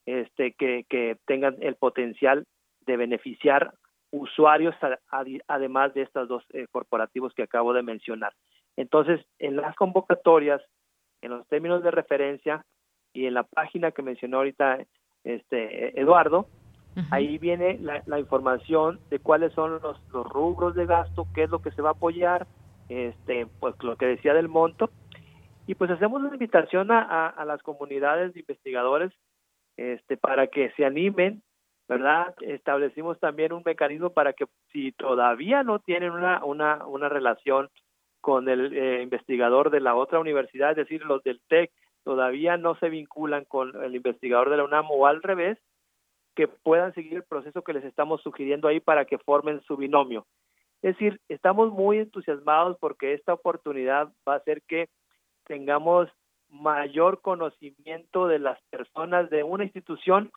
este, que, que tengan el potencial de beneficiar usuarios además de estos dos eh, corporativos que acabo de mencionar. Entonces, en las convocatorias, en los términos de referencia y en la página que mencionó ahorita este Eduardo, ahí viene la, información de cuáles son los, los rubros de gasto, qué es lo que se va a apoyar, este, pues lo que decía del monto, y pues hacemos una invitación a, a las comunidades de investigadores este, para que se animen ¿verdad? Establecimos también un mecanismo para que si todavía no tienen una, una, una relación con el eh, investigador de la otra universidad, es decir, los del TEC, todavía no se vinculan con el investigador de la UNAM o al revés, que puedan seguir el proceso que les estamos sugiriendo ahí para que formen su binomio. Es decir, estamos muy entusiasmados porque esta oportunidad va a hacer que tengamos mayor conocimiento de las personas de una institución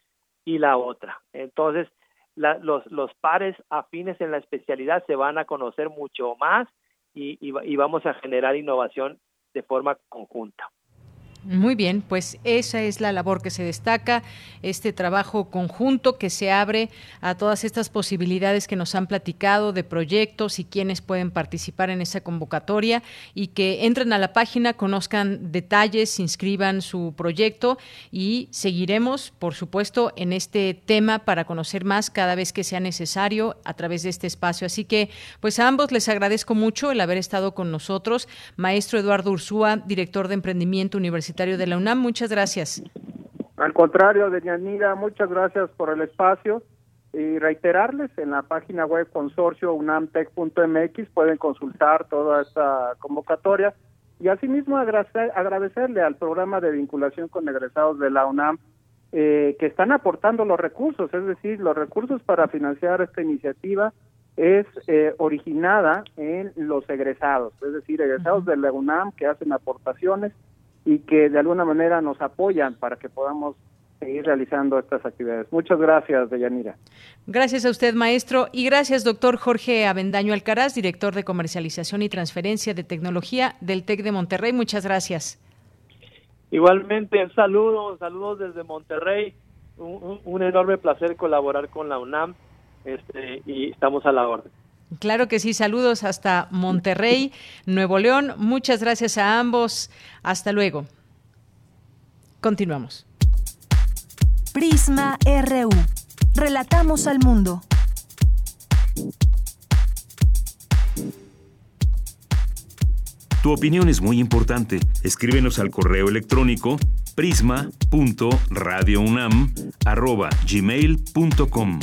y la otra. Entonces, los, los pares afines en la especialidad se van a conocer mucho más y, y vamos a generar innovación de forma conjunta. Muy bien, pues esa es la labor que se destaca, este trabajo conjunto que se abre a todas estas posibilidades que nos han platicado de proyectos y quienes pueden participar en esa convocatoria y que entren a la página, conozcan detalles, inscriban su proyecto y seguiremos, por supuesto, en este tema para conocer más cada vez que sea necesario a través de este espacio. Así que, pues a ambos les agradezco mucho el haber estado con nosotros. Maestro Eduardo Ursúa, director de Emprendimiento Universitario de la UNAM. Muchas gracias. Al contrario, Deyanira, muchas gracias por el espacio y reiterarles en la página web consorcio unamtech.mx pueden consultar toda esta convocatoria y asimismo agradecer, agradecerle al programa de vinculación con egresados de la UNAM eh, que están aportando los recursos, es decir, los recursos para financiar esta iniciativa es eh, originada en los egresados, es decir, egresados de la UNAM que hacen aportaciones y que de alguna manera nos apoyan para que podamos seguir realizando estas actividades. Muchas gracias, Deyanira. Gracias a usted, maestro, y gracias, doctor Jorge Avendaño Alcaraz, director de comercialización y transferencia de tecnología del TEC de Monterrey. Muchas gracias. Igualmente, saludos, saludos desde Monterrey. Un, un enorme placer colaborar con la UNAM este, y estamos a la orden. Claro que sí, saludos hasta Monterrey, Nuevo León. Muchas gracias a ambos. Hasta luego. Continuamos. Prisma RU. Relatamos al mundo. Tu opinión es muy importante. Escríbenos al correo electrónico prisma.radiounam@gmail.com.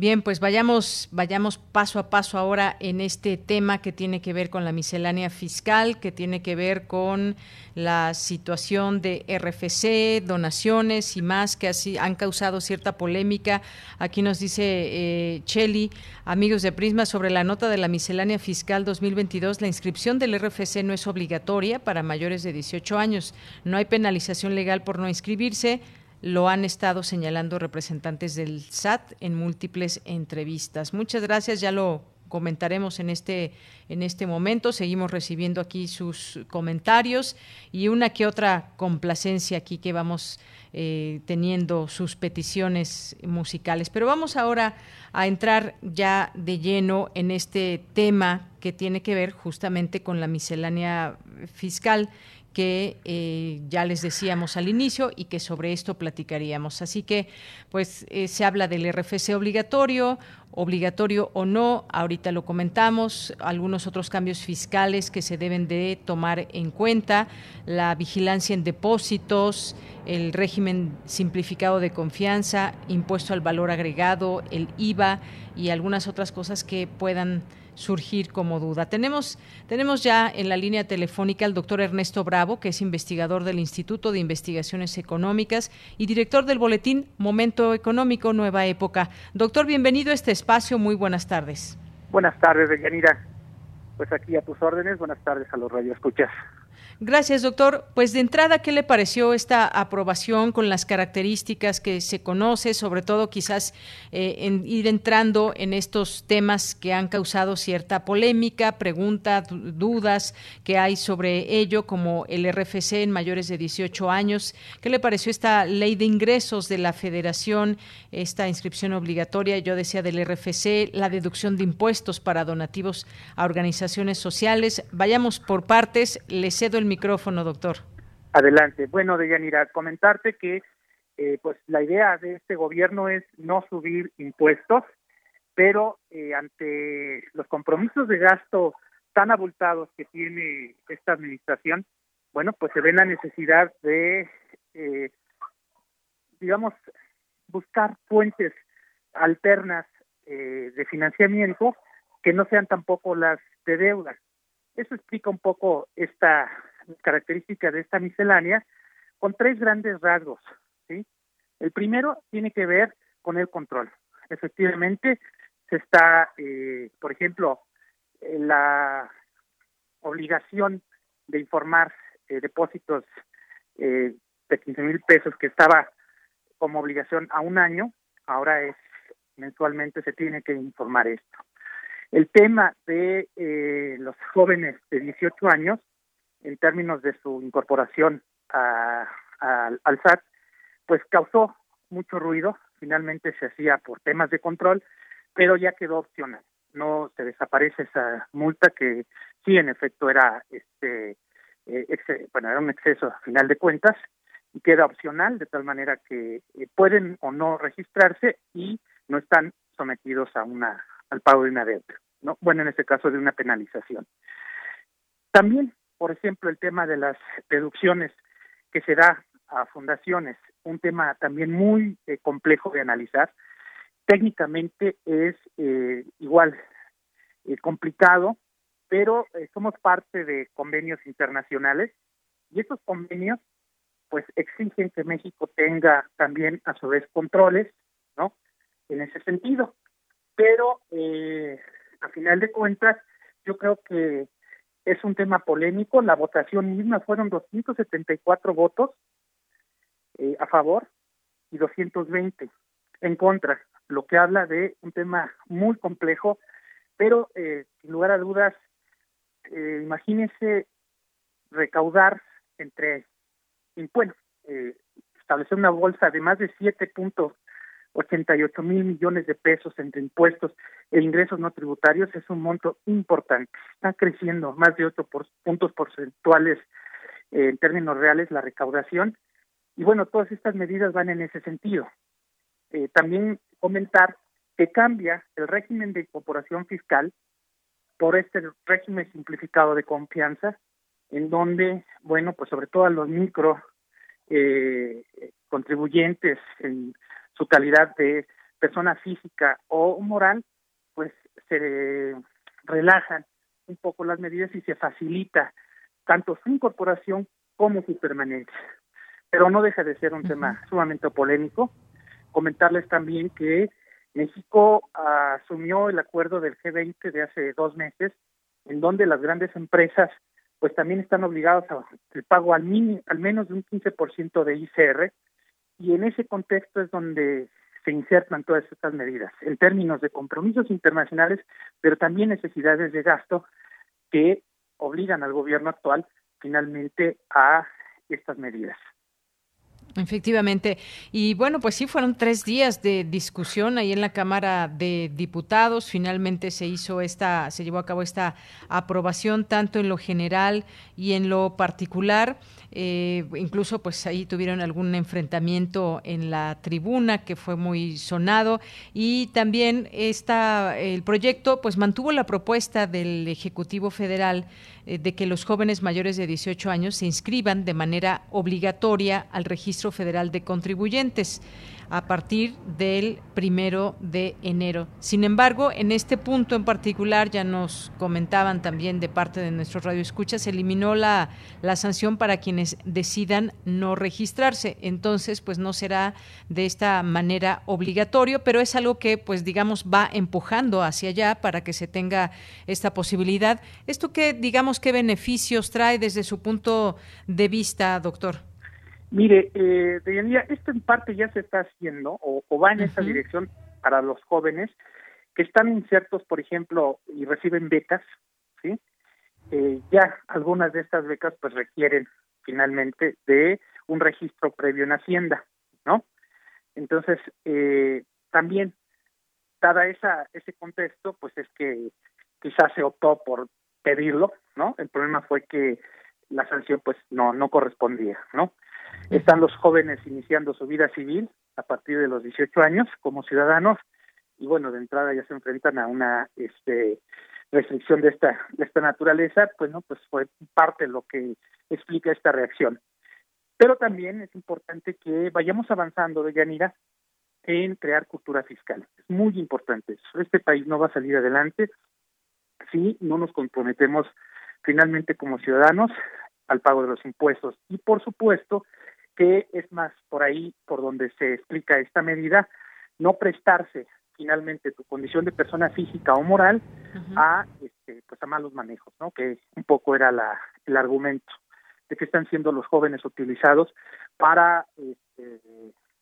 Bien, pues vayamos, vayamos paso a paso ahora en este tema que tiene que ver con la miscelánea fiscal, que tiene que ver con la situación de RFC, donaciones y más que así han causado cierta polémica. Aquí nos dice eh, Cheli, amigos de Prisma, sobre la nota de la miscelánea fiscal 2022, la inscripción del RFC no es obligatoria para mayores de 18 años. No hay penalización legal por no inscribirse lo han estado señalando representantes del SAT en múltiples entrevistas. Muchas gracias, ya lo comentaremos en este, en este momento. Seguimos recibiendo aquí sus comentarios y una que otra complacencia aquí que vamos eh, teniendo sus peticiones musicales. Pero vamos ahora a entrar ya de lleno en este tema que tiene que ver justamente con la miscelánea fiscal que eh, ya les decíamos al inicio y que sobre esto platicaríamos. Así que, pues, eh, se habla del RFC obligatorio, obligatorio o no, ahorita lo comentamos, algunos otros cambios fiscales que se deben de tomar en cuenta, la vigilancia en depósitos, el régimen simplificado de confianza, impuesto al valor agregado, el IVA y algunas otras cosas que puedan surgir como duda. Tenemos, tenemos ya en la línea telefónica al doctor Ernesto Bravo, que es investigador del Instituto de Investigaciones Económicas y director del boletín Momento Económico Nueva Época. Doctor, bienvenido a este espacio. Muy buenas tardes. Buenas tardes, Deyanira. Pues aquí a tus órdenes. Buenas tardes a los radioescuchas. Gracias, doctor. Pues de entrada, ¿qué le pareció esta aprobación con las características que se conoce, sobre todo quizás eh, en ir entrando en estos temas que han causado cierta polémica, preguntas, dudas que hay sobre ello, como el RFC en mayores de 18 años? ¿Qué le pareció esta ley de ingresos de la Federación, esta inscripción obligatoria, yo decía del RFC, la deducción de impuestos para donativos a organizaciones sociales? Vayamos por partes. Le cedo el micrófono, doctor. Adelante. Bueno, Deyanira, comentarte que eh, pues la idea de este gobierno es no subir impuestos, pero eh, ante los compromisos de gasto tan abultados que tiene esta administración, bueno, pues se ve la necesidad de, eh, digamos, buscar fuentes alternas de financiamiento que no sean tampoco las de deuda. Eso explica un poco esta característica de esta miscelánea con tres grandes rasgos. El primero tiene que ver con el control. Efectivamente, se está, eh, por ejemplo, la obligación de informar eh, depósitos eh, de 15 mil pesos que estaba como obligación a un año, ahora es mensualmente se tiene que informar esto. El tema de los jóvenes de 18 años en términos de su incorporación al SAT, pues causó mucho ruido, finalmente se hacía por temas de control, pero ya quedó opcional, no se desaparece esa multa que sí en efecto era este eh, bueno, era un exceso a final de cuentas y queda opcional de tal manera que eh, pueden o no registrarse y no están sometidos a una al pago de una deuda, ¿no? Bueno, en este caso de una penalización. También por ejemplo, el tema de las deducciones que se da a fundaciones, un tema también muy eh, complejo de analizar. Técnicamente es eh, igual eh, complicado, pero somos parte de convenios internacionales y estos convenios pues exigen que México tenga también a su vez controles, ¿no? En ese sentido. Pero a final de cuentas, yo creo que es un tema polémico. La votación misma fueron 274 votos eh, a favor y 220 en contra, lo que habla de un tema muy complejo, pero eh, sin lugar a dudas, eh, imagínense recaudar entre, bueno, eh, establecer una bolsa de más de 7 puntos 88 mil millones de pesos entre impuestos e ingresos no tributarios es un monto importante. Está creciendo más de 8 puntos porcentuales eh, en términos reales la recaudación. Y bueno, todas estas medidas van en ese sentido. Eh, también comentar que cambia el régimen de incorporación fiscal por este régimen simplificado de confianza, en donde, bueno, pues sobre todo a los micro eh, contribuyentes en su calidad de persona física o moral, pues se relajan un poco las medidas y se facilita tanto su incorporación como su permanencia. Pero no deja de ser un tema sumamente polémico. Comentarles también que México asumió el acuerdo del G20 de hace dos meses, en donde las grandes empresas pues también están obligadas al pago al, al menos de un 15% de ICR, y en ese contexto es donde se insertan todas estas medidas en términos de compromisos internacionales, pero también necesidades de gasto que obligan al gobierno actual finalmente a estas medidas. Efectivamente. Y bueno, pues sí, fueron tres días de discusión ahí en la Cámara de Diputados. Finalmente se hizo esta, se llevó a cabo esta aprobación tanto en lo general y en lo particular. Eh, incluso pues ahí tuvieron algún enfrentamiento en la tribuna que fue muy sonado y también esta, el proyecto pues mantuvo la propuesta del Ejecutivo Federal de que los jóvenes mayores de 18 años se inscriban de manera obligatoria al Registro Federal de Contribuyentes a partir del primero de enero. Sin embargo, en este punto en particular, ya nos comentaban también de parte de nuestro radio escucha, se eliminó la, la sanción para quienes decidan no registrarse. Entonces, pues no será de esta manera obligatorio, pero es algo que, pues digamos, va empujando hacia allá para que se tenga esta posibilidad. ¿Esto qué, digamos, qué beneficios trae desde su punto de vista, doctor? Mire, eh, esto en parte ya se está haciendo o, va en esa dirección para los jóvenes que están insertos, por ejemplo, y reciben becas, ¿sí? Eh, ya algunas de estas becas pues requieren finalmente de un registro previo en Hacienda, ¿no? Entonces, eh, también, dada esa, ese contexto, pues es que quizás se optó por pedirlo, ¿no? El problema fue que la sanción pues no, no correspondía, ¿no? Están los jóvenes iniciando su vida civil a partir de los 18 años como ciudadanos y bueno, de entrada ya se enfrentan a una este restricción de esta de esta naturaleza, pues no, pues fue parte de lo que explica esta reacción. Pero también es importante que vayamos avanzando de Yanira en crear cultura fiscal. Es muy importante. Este país no va a salir adelante si no nos comprometemos finalmente como ciudadanos al pago de los impuestos. Y por supuesto, que es más por ahí por donde se explica esta medida, no prestarse finalmente tu condición de persona física o moral a este, pues a malos manejos, ¿no? Que un poco era la, el argumento de que están siendo los jóvenes utilizados para este,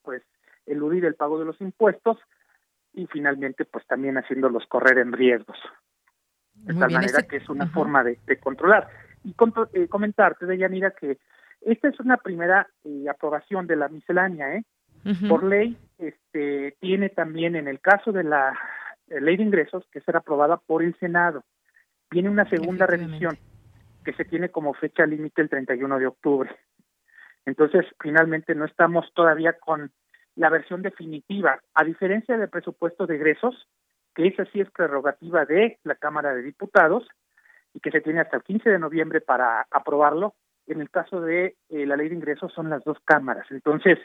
pues eludir el pago de los impuestos y finalmente pues también haciéndolos correr en riesgos. de tal manera este que es una forma de, controlar. Y eh, comentarte, Deyanira, que esta es una primera eh, aprobación de la miscelánea, ¿eh? Por ley, este, tiene también en el caso de la eh, ley de ingresos que será aprobada por el Senado. Viene una segunda revisión que se tiene como fecha límite el 31 de octubre. Entonces, finalmente no estamos todavía con la versión definitiva, a diferencia del presupuesto de egresos, que esa sí es prerrogativa de la Cámara de Diputados y que se tiene hasta el 15 de noviembre para aprobarlo, en el caso de eh, la ley de ingresos son las dos cámaras. Entonces,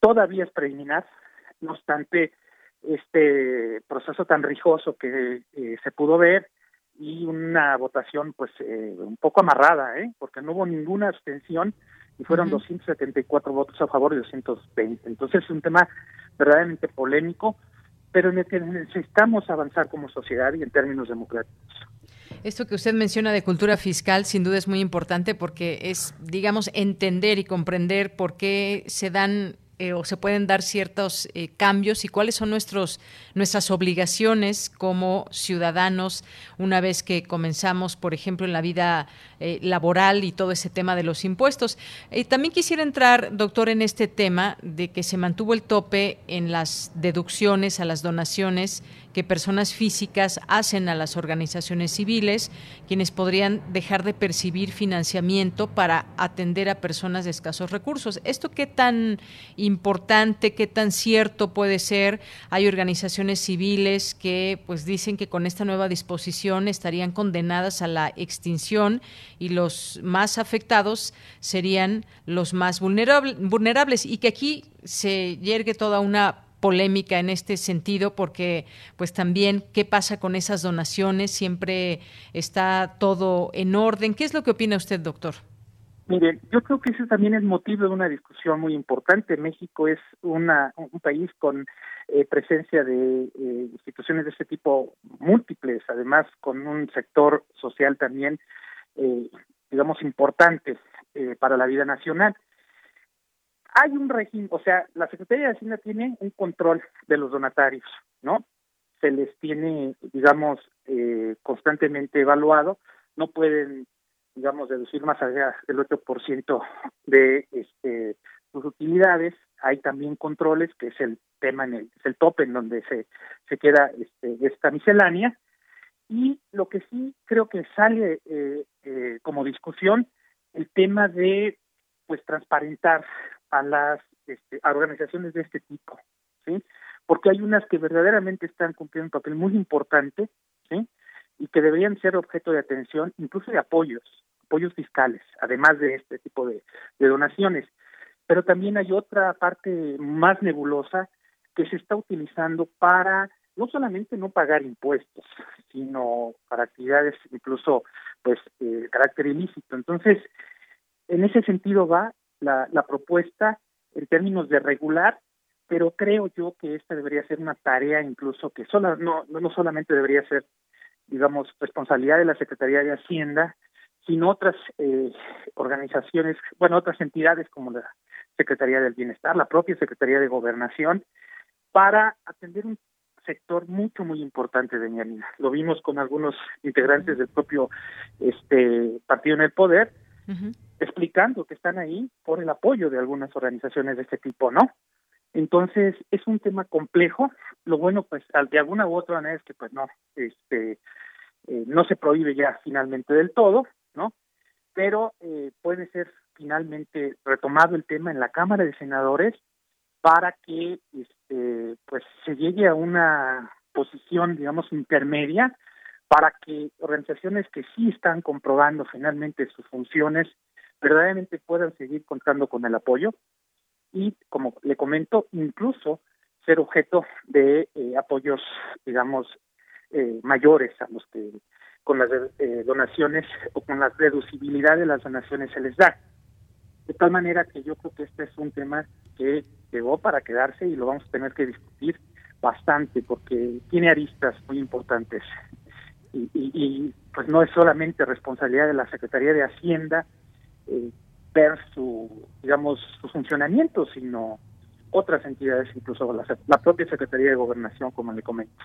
todavía es preliminar, no obstante, este proceso tan rijoso que eh, se pudo ver y una votación pues eh, un poco amarrada, ¿eh? porque no hubo ninguna abstención y fueron 274 votos a favor y 220. Entonces es un tema verdaderamente polémico, pero en el que necesitamos avanzar como sociedad y en términos democráticos. Esto que usted menciona de cultura fiscal sin duda es muy importante porque es, digamos, entender y comprender por qué se dan eh, o se pueden dar ciertos eh, cambios y cuáles son nuestros nuestras obligaciones como ciudadanos una vez que comenzamos, por ejemplo, en la vida eh, laboral y todo ese tema de los impuestos. también quisiera entrar, doctor, en este tema de que se mantuvo el tope en las deducciones a las donaciones que personas físicas hacen a las organizaciones civiles, quienes podrían dejar de percibir financiamiento para atender a personas de escasos recursos. ¿Esto qué tan importante, qué tan cierto puede ser? Hay organizaciones civiles que pues dicen que con esta nueva disposición estarían condenadas a la extinción y los más afectados serían los más vulnerables y que aquí se yergue toda una polémica en este sentido porque pues también qué pasa con esas donaciones, siempre está todo en orden. ¿Qué es lo que opina usted, doctor? Mire, yo creo que ese también es motivo de una discusión muy importante. México es una, un país con eh, presencia de eh, instituciones de ese tipo múltiples, además con un sector social también, eh, digamos, importante para la vida nacional hay un régimen, o sea, la Secretaría de Hacienda tiene un control de los donatarios, ¿no? Se les tiene, digamos, eh, constantemente evaluado, no pueden, digamos, deducir más allá del 8% de este, sus utilidades, hay también controles, que es el tema, en el, es el tope en donde se, se queda este, esta miscelánea, y lo que sí creo que sale eh, eh, como discusión, el tema de pues transparentar a las este, organizaciones de este tipo, ¿sí? Porque hay unas que verdaderamente están cumpliendo un papel muy importante, ¿sí? Y que deberían ser objeto de atención, incluso de apoyos, apoyos fiscales, además de este tipo de, donaciones. Pero también hay otra parte más nebulosa que se está utilizando para no solamente no pagar impuestos, sino para actividades incluso pues de carácter ilícito. Entonces, en ese sentido va la, la propuesta en términos de regular, pero creo yo que esta debería ser una tarea incluso que sola, no, no solamente debería ser, digamos, responsabilidad de la Secretaría de Hacienda, sino otras eh, organizaciones, bueno, otras entidades como la Secretaría del Bienestar, la propia Secretaría de Gobernación, para atender un sector mucho muy importante de Ñanina. Lo vimos con algunos integrantes del propio este partido en el poder, explicando que están ahí por el apoyo de algunas organizaciones de este tipo, ¿no? Entonces, es un tema complejo. Lo bueno, pues, de alguna u otra manera es que, pues, no, este, eh, no se prohíbe ya finalmente del todo, ¿no? Pero eh, puede ser finalmente retomado el tema en la Cámara de Senadores para que, este, pues, se llegue a una posición, digamos, intermedia para que organizaciones que sí están comprobando finalmente sus funciones verdaderamente puedan seguir contando con el apoyo y, como le comento, incluso ser objeto de eh, apoyos, digamos, eh, mayores a los que con las eh, donaciones o con la reducibilidad de las donaciones se les da. De tal manera que yo creo que este es un tema que llegó para quedarse y lo vamos a tener que discutir bastante porque tiene aristas muy importantes y, y, pues no es solamente responsabilidad de la Secretaría de Hacienda eh, ver su, digamos, su funcionamiento, sino otras entidades, incluso la, la propia Secretaría de Gobernación, como le comento.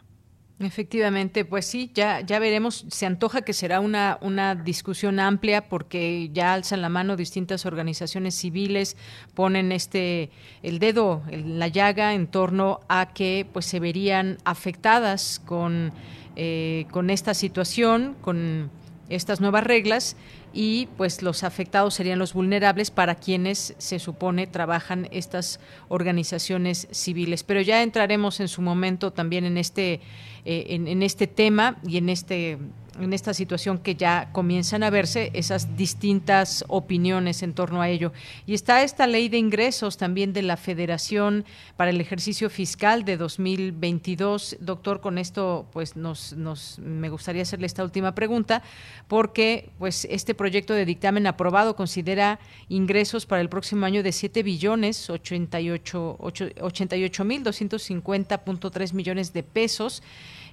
Efectivamente, pues sí, ya, ya veremos. Se antoja que será una, una discusión amplia porque ya alzan la mano distintas organizaciones civiles, ponen este el dedo en la llaga en torno a que pues se verían afectadas con, eh, con esta situación, con estas nuevas reglas y pues los afectados serían los vulnerables para quienes se supone trabajan estas organizaciones civiles. Pero ya entraremos en su momento también en este, eh, en este tema y en este en esta situación que ya comienzan a verse esas distintas opiniones en torno a ello. Y está esta ley de ingresos también de la Federación para el ejercicio fiscal de 2022. Doctor, con esto pues nos, nos me gustaría hacerle esta última pregunta porque pues este proyecto de dictamen aprobado considera ingresos para el próximo año de 7 billones 88 88 mil 250.3 millones de pesos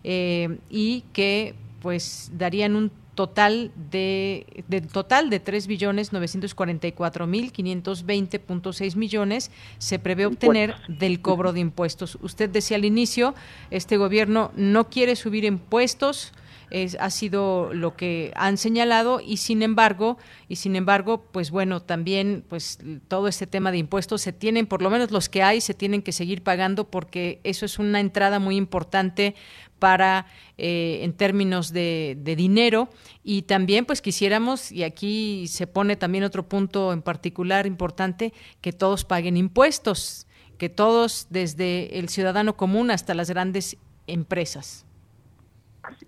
eh, y que pues darían un total de del total de tres billones novecientos cuarenta y cuatro mil quinientos veinte punto seis millones se prevé obtener del cobro de impuestos. Usted decía al inicio, este gobierno no quiere subir impuestos, es, ha sido lo que han señalado y sin embargo y sin embargo pues bueno también pues todo este tema de impuestos se tienen por lo menos los que hay se tienen que seguir pagando porque eso es una entrada muy importante para eh, en términos de, dinero. Y también pues quisiéramos y aquí se pone también otro punto en particular importante que todos paguen impuestos que todos desde el ciudadano común hasta las grandes empresas.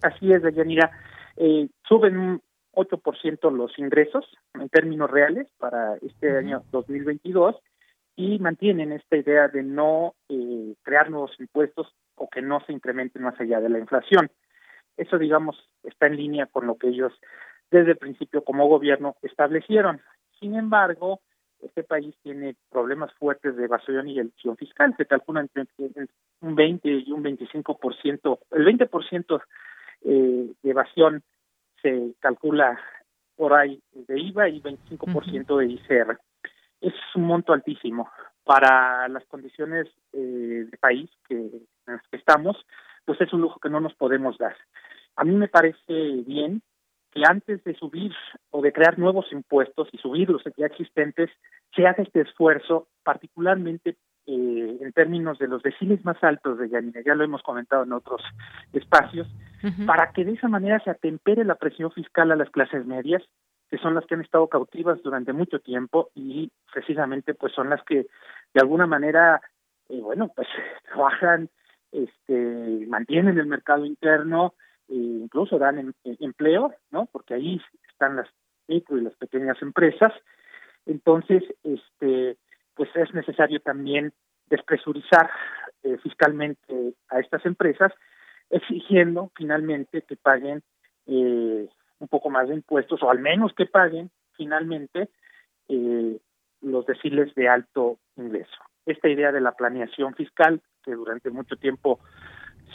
Así es Deyanira. Eh, suben un 8% los ingresos en términos reales para este año 2022 y mantienen esta idea de no eh, crear nuevos impuestos o que no se incrementen más allá de la inflación. Eso, digamos, está en línea con lo que ellos desde el principio como gobierno establecieron. Sin embargo, este país tiene problemas fuertes de evasión y elusión fiscal. Se calcula entre un 20 y un 25%. El 20% eh, de evasión se calcula por ahí de IVA y 25% de ICR. Es un monto altísimo. para las condiciones eh, de país que, en las que estamos, pues es un lujo que no nos podemos dar. A mí me parece bien que antes de subir o de crear nuevos impuestos y subir los ya existentes, se haga este esfuerzo, particularmente eh, en términos de los deciles más altos de Yanina, ya lo hemos comentado en otros espacios, para que de esa manera se atempere la presión fiscal a las clases medias, que son las que han estado cautivas durante mucho tiempo y precisamente pues son las que de alguna manera, eh, bueno, pues trabajan, este, mantienen el mercado interno, e incluso dan em, em, empleo, ¿no? Porque ahí están las micro y las pequeñas empresas. Entonces, este, pues es necesario también despresurizar eh, fiscalmente a estas empresas, exigiendo finalmente que paguen eh, un poco más de impuestos o al menos que paguen finalmente eh, los deciles de alto ingreso. Esta idea de la planeación fiscal, que durante mucho tiempo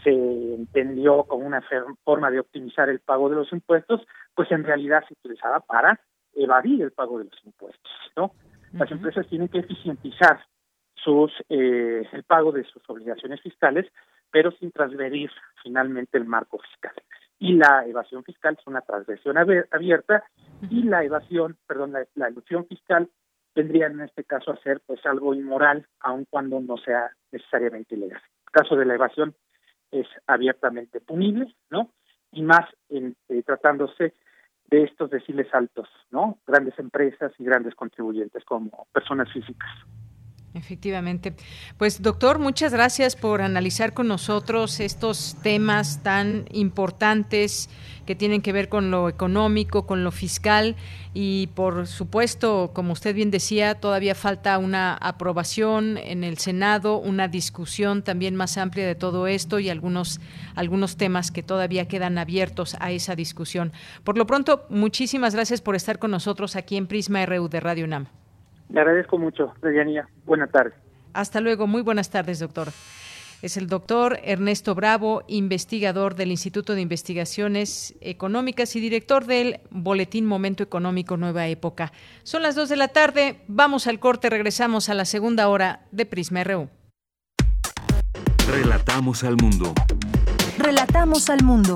se entendió como una forma de optimizar el pago de los impuestos, pues en realidad se utilizaba para evadir el pago de los impuestos, ¿no? Las empresas tienen que eficientizar sus eh, el pago de sus obligaciones fiscales, pero sin transgredir finalmente el marco fiscal. Y la evasión fiscal es una transgresión abierta y la evasión, perdón, la, la ilusión fiscal tendría en este caso a ser pues algo inmoral, aun cuando no sea necesariamente ilegal. El caso de la evasión es abiertamente punible, ¿no? Y más en, eh, tratándose de estos deciles altos, ¿no? Grandes empresas y grandes contribuyentes como personas físicas. Efectivamente. Pues doctor, muchas gracias por analizar con nosotros estos temas tan importantes que tienen que ver con lo económico, con lo fiscal y por supuesto, como usted bien decía, todavía falta una aprobación en el Senado, una discusión también más amplia de todo esto y algunos algunos temas que todavía quedan abiertos a esa discusión. Por lo pronto, muchísimas gracias por estar con nosotros aquí en Prisma RU de Radio UNAM. Le agradezco mucho, Deyanía. Buenas tardes. Hasta luego. Muy buenas tardes, doctor. Es el doctor Ernesto Bravo, investigador del Instituto de Investigaciones Económicas y director del Boletín Momento Económico Nueva Época. Son las dos de la tarde. Vamos al corte. Regresamos a la segunda hora de Prisma RU. Relatamos al mundo. Relatamos al mundo.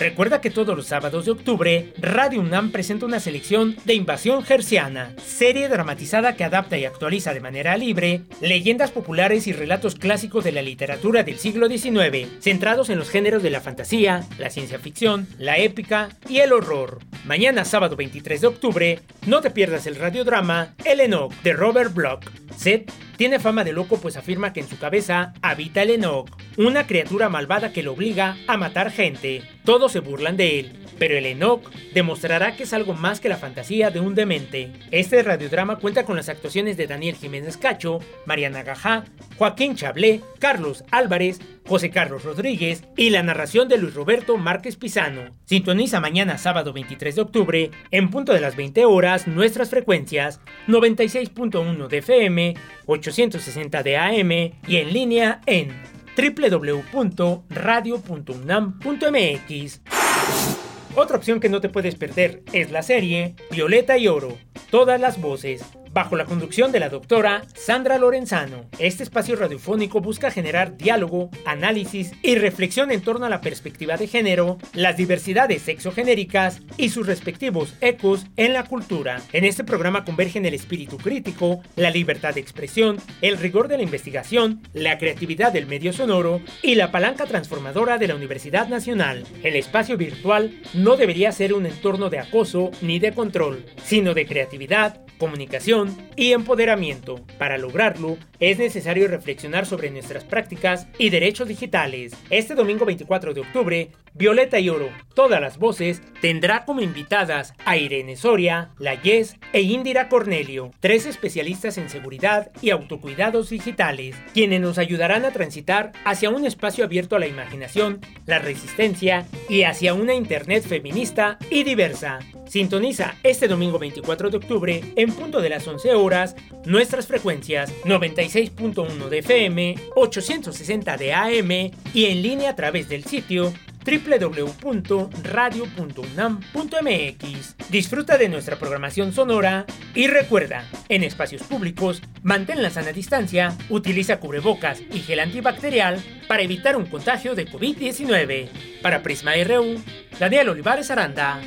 Recuerda que todos los sábados de octubre, Radio UNAM presenta una selección de Invasión Gerciana, serie dramatizada que adapta y actualiza de manera libre leyendas populares y relatos clásicos de la literatura del siglo XIX, centrados en los géneros de la fantasía, la ciencia ficción, la épica y el horror. Mañana, sábado 23 de octubre, no te pierdas el radiodrama El Enoch de Robert Bloch. Seth tiene fama de loco pues afirma que en su cabeza habita el Enoch, una criatura malvada que lo obliga a matar gente. Todos se burlan de él, pero el Enoch demostrará que es algo más que la fantasía de un demente. Este radiodrama cuenta con las actuaciones de Daniel Jiménez Cacho, Mariana Gajá, Joaquín Chablé, Carlos Álvarez, José Carlos Rodríguez y la narración de Luis Roberto Márquez Pizano. Sintoniza mañana sábado 23 de octubre, en punto de las 20 horas, nuestras frecuencias 96.1 de FM, 860 de AM y en línea en www.radio.unam.mx. Otra opción que no te puedes perder es la serie Violeta y Oro, todas las voces, bajo la conducción de la doctora Sandra Lorenzano. Este espacio radiofónico busca generar diálogo, análisis y reflexión en torno a la perspectiva de género, las diversidades sexogenéricas y sus respectivos ecos en la cultura. En este programa convergen el espíritu crítico, la libertad de expresión, el rigor de la investigación, la creatividad del medio sonoro y la palanca transformadora de la Universidad Nacional. El espacio virtual no debería ser un entorno de acoso ni de control, sino de creatividad, comunicación y empoderamiento. Para lograrlo, es necesario reflexionar sobre nuestras prácticas y derechos digitales. Este domingo 24 de octubre, Violeta y Oro, todas las voces, tendrá como invitadas a Irene Soria, La Yes e Indira Cornelio, tres especialistas en seguridad y autocuidados digitales, quienes nos ayudarán a transitar hacia un espacio abierto a la imaginación, la resistencia y hacia una Internet feminista y diversa. Sintoniza este domingo 24 de octubre en punto de las 11 horas nuestras frecuencias 96.1 de FM, 860 de AM y en línea a través del sitio www.radio.unam.mx. Disfruta de nuestra programación sonora y recuerda, en espacios públicos, mantén la sana distancia, utiliza cubrebocas y gel antibacterial para evitar un contagio de COVID-19. Para Prisma RU, Daniel Olivares Aranda.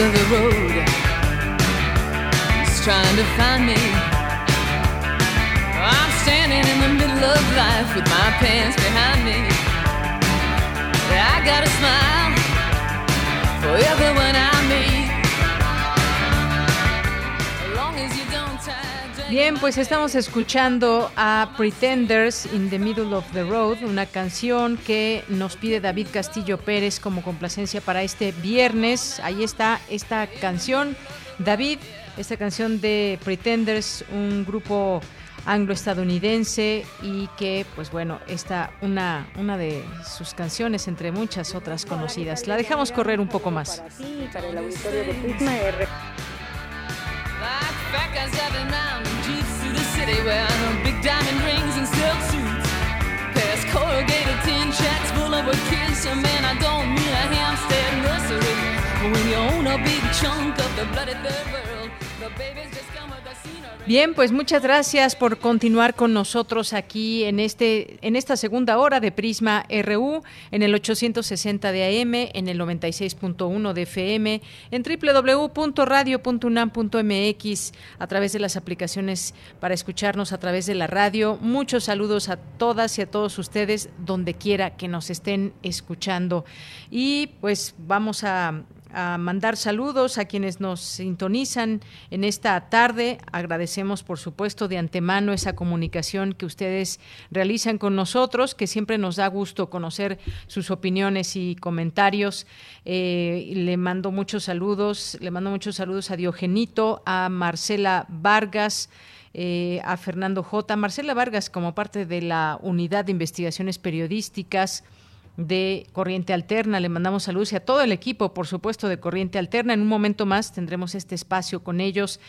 Middle of the road. He's trying to find me. I'm standing in the middle of life with my pants behind me. I got a smile for everyone I Bien, pues estamos escuchando a Pretenders in the Middle of the Road, una canción que nos pide David Castillo Pérez como complacencia para este viernes. Ahí está esta canción. David, esta canción de Pretenders, un grupo anglo-estadounidense y que, pues bueno, está una, una de sus canciones entre muchas otras conocidas. La dejamos correr un poco más. Para el auditorio de. Like fat guys jeeps through the city wearing big diamond rings and silk suits. Past corrugated tin shacks full of kids. Man, I don't mean a Hampstead nursery. But when you own a big chunk of the bloody third world, the babies Bien, pues muchas gracias por continuar con nosotros aquí en este en esta segunda hora de Prisma RU en el 860 de AM, en el 96.1 de FM, en www.radio.unam.mx a través de las aplicaciones para escucharnos a través de la radio. Muchos saludos a todas y a todos ustedes donde quiera que nos estén escuchando. Y pues vamos a a mandar saludos a quienes nos sintonizan en esta tarde. Agradecemos, por supuesto, de antemano esa comunicación que ustedes realizan con nosotros, que siempre nos da gusto conocer sus opiniones y comentarios. Eh, le mando muchos saludos, le mando muchos saludos a Diogenito, a Marcela Vargas. Eh, a Fernando J. Marcela Vargas como parte de la Unidad de Investigaciones Periodísticas, de Corriente Alterna. Le mandamos saludos y a todo el equipo, por supuesto, de Corriente Alterna. En un momento más tendremos este espacio con ellos.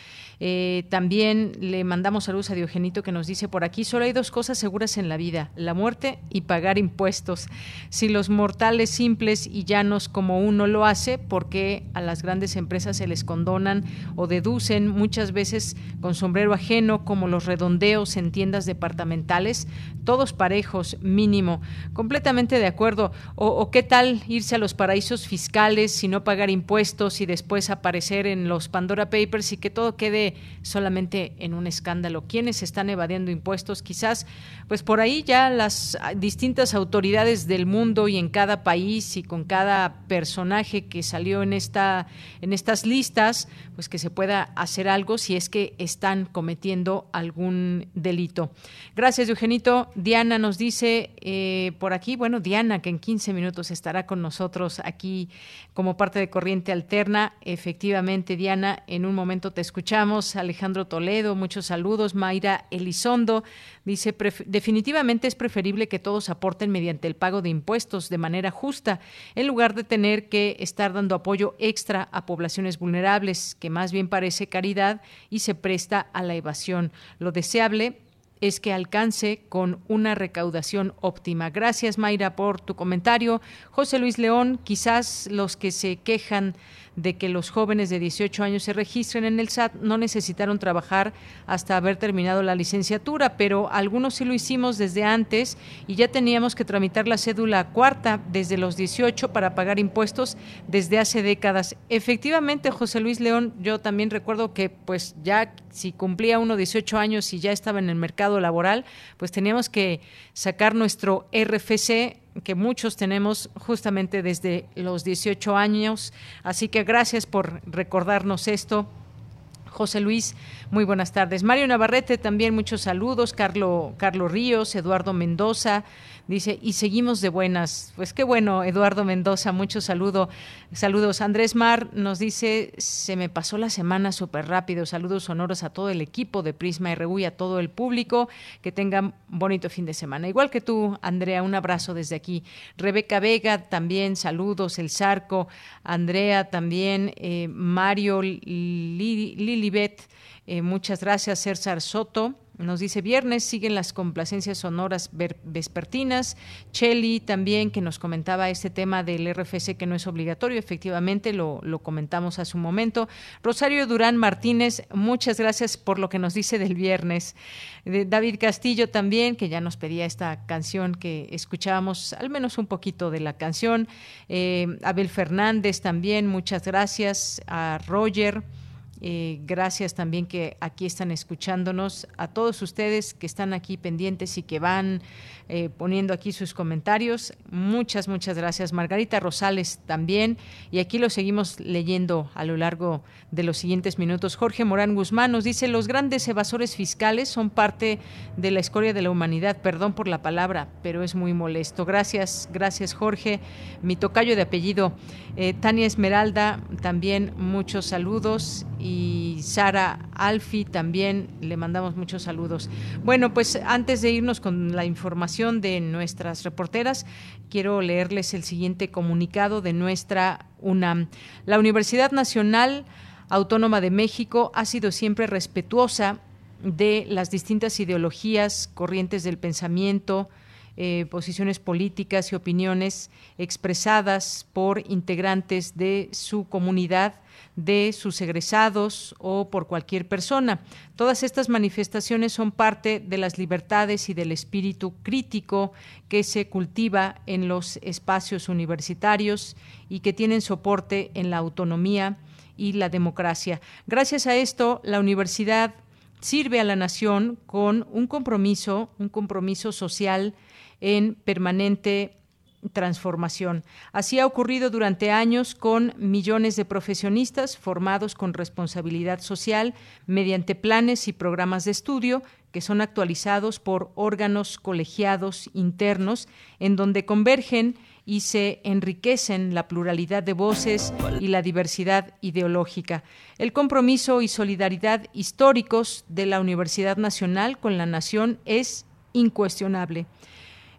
Eh, también le mandamos saludos a Diogenito que nos dice por aquí, solo hay dos cosas seguras en la vida, la muerte y pagar impuestos. Si los mortales simples y llanos como uno lo hace, porque a las grandes empresas se les condonan o deducen muchas veces con sombrero ajeno, como los redondeos en tiendas departamentales, todos parejos, mínimo. Completamente de acuerdo. O, o qué tal irse a los paraísos fiscales y no pagar impuestos y después aparecer en los Pandora Papers y que todo quede solamente en un escándalo. ¿Quiénes están evadiendo impuestos? Quizás, pues por ahí ya las distintas autoridades del mundo y en cada país y con cada personaje que salió en esta en estas listas, pues que se pueda hacer algo si es que están cometiendo algún delito. Gracias, Eugenito. Diana nos dice eh, por aquí, bueno, Diana, que en 15 minutos estará con nosotros aquí como parte de Corriente Alterna. Efectivamente, Diana, en un momento te escuchamos. Alejandro Toledo, muchos saludos. Mayra Elizondo dice, definitivamente es preferible que todos aporten mediante el pago de impuestos de manera justa, en lugar de tener que estar dando apoyo extra a poblaciones vulnerables, que más bien parece caridad y se presta a la evasión. Lo deseable es que alcance con una recaudación óptima. Gracias, Mayra, por tu comentario. José Luis León, quizás los que se quejan de que los jóvenes de 18 años se registren en el SAT no necesitaron trabajar hasta haber terminado la licenciatura, pero algunos sí lo hicimos desde antes y ya teníamos que tramitar la cédula cuarta desde los 18 para pagar impuestos desde hace décadas. Efectivamente, José Luis León, yo también recuerdo que pues ya si cumplía uno 18 años y ya estaba en el mercado laboral, pues teníamos que sacar nuestro RFC que muchos tenemos justamente desde los 18 años. Así que gracias por recordarnos esto. José Luis, muy buenas tardes. Mario Navarrete, también muchos saludos. Carlos Carlo Ríos, Eduardo Mendoza, Dice, y seguimos de buenas. Pues qué bueno, Eduardo Mendoza, mucho saludo. Saludos. Andrés Mar nos dice, se me pasó la semana súper rápido. Saludos sonoros a todo el equipo de Prisma RU y a todo el público. Que tengan bonito fin de semana. Igual que tú, Andrea, un abrazo desde aquí. Rebeca Vega, también saludos. El Zarco, Andrea también, eh, Mario Lilibet, eh, muchas gracias, César Soto. Nos dice viernes, siguen las complacencias sonoras vespertinas. Cheli también, que nos comentaba este tema del RFC que no es obligatorio, efectivamente lo, lo comentamos hace un momento. Rosario Durán Martínez, muchas gracias por lo que nos dice del viernes. David Castillo también, que ya nos pedía esta canción que escuchábamos, al menos un poquito de la canción. Eh, Abel Fernández también, muchas gracias. A Roger. Eh, gracias también que aquí están escuchándonos, a todos ustedes que están aquí pendientes y que van eh, poniendo aquí sus comentarios. Muchas, muchas gracias. Margarita Rosales también. Y aquí lo seguimos leyendo a lo largo de los siguientes minutos. Jorge Morán Guzmán nos dice, los grandes evasores fiscales son parte de la escoria de la humanidad. Perdón por la palabra, pero es muy molesto. Gracias, gracias Jorge. Mi tocayo de apellido, eh, Tania Esmeralda, también muchos saludos. Y Sara Alfi también le mandamos muchos saludos. Bueno, pues antes de irnos con la información, de nuestras reporteras, quiero leerles el siguiente comunicado de nuestra UNAM. La Universidad Nacional Autónoma de México ha sido siempre respetuosa de las distintas ideologías, corrientes del pensamiento, eh, posiciones políticas y opiniones expresadas por integrantes de su comunidad de sus egresados o por cualquier persona. Todas estas manifestaciones son parte de las libertades y del espíritu crítico que se cultiva en los espacios universitarios y que tienen soporte en la autonomía y la democracia. Gracias a esto, la universidad sirve a la nación con un compromiso, un compromiso social en permanente transformación. Así ha ocurrido durante años con millones de profesionistas formados con responsabilidad social mediante planes y programas de estudio que son actualizados por órganos colegiados internos en donde convergen y se enriquecen la pluralidad de voces y la diversidad ideológica. El compromiso y solidaridad históricos de la Universidad Nacional con la nación es incuestionable.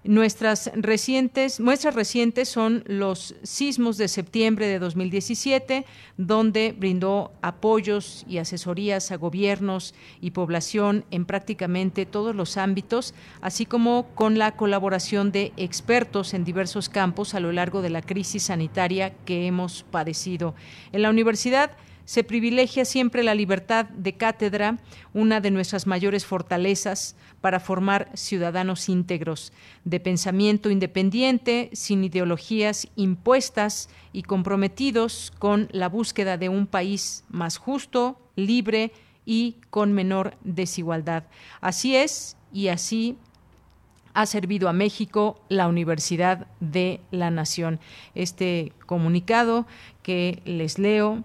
Nuestras recientes, muestras recientes son los sismos de septiembre de 2017, donde brindó apoyos y asesorías a gobiernos y población en prácticamente todos los ámbitos, así como con la colaboración de expertos en diversos campos a lo largo de la crisis sanitaria que hemos padecido. En la universidad, se privilegia siempre la libertad de cátedra, una de nuestras mayores fortalezas para formar ciudadanos íntegros, de pensamiento independiente, sin ideologías impuestas y comprometidos con la búsqueda de un país más justo, libre y con menor desigualdad. Así es y así ha servido a México la Universidad de la Nación. Este comunicado que les leo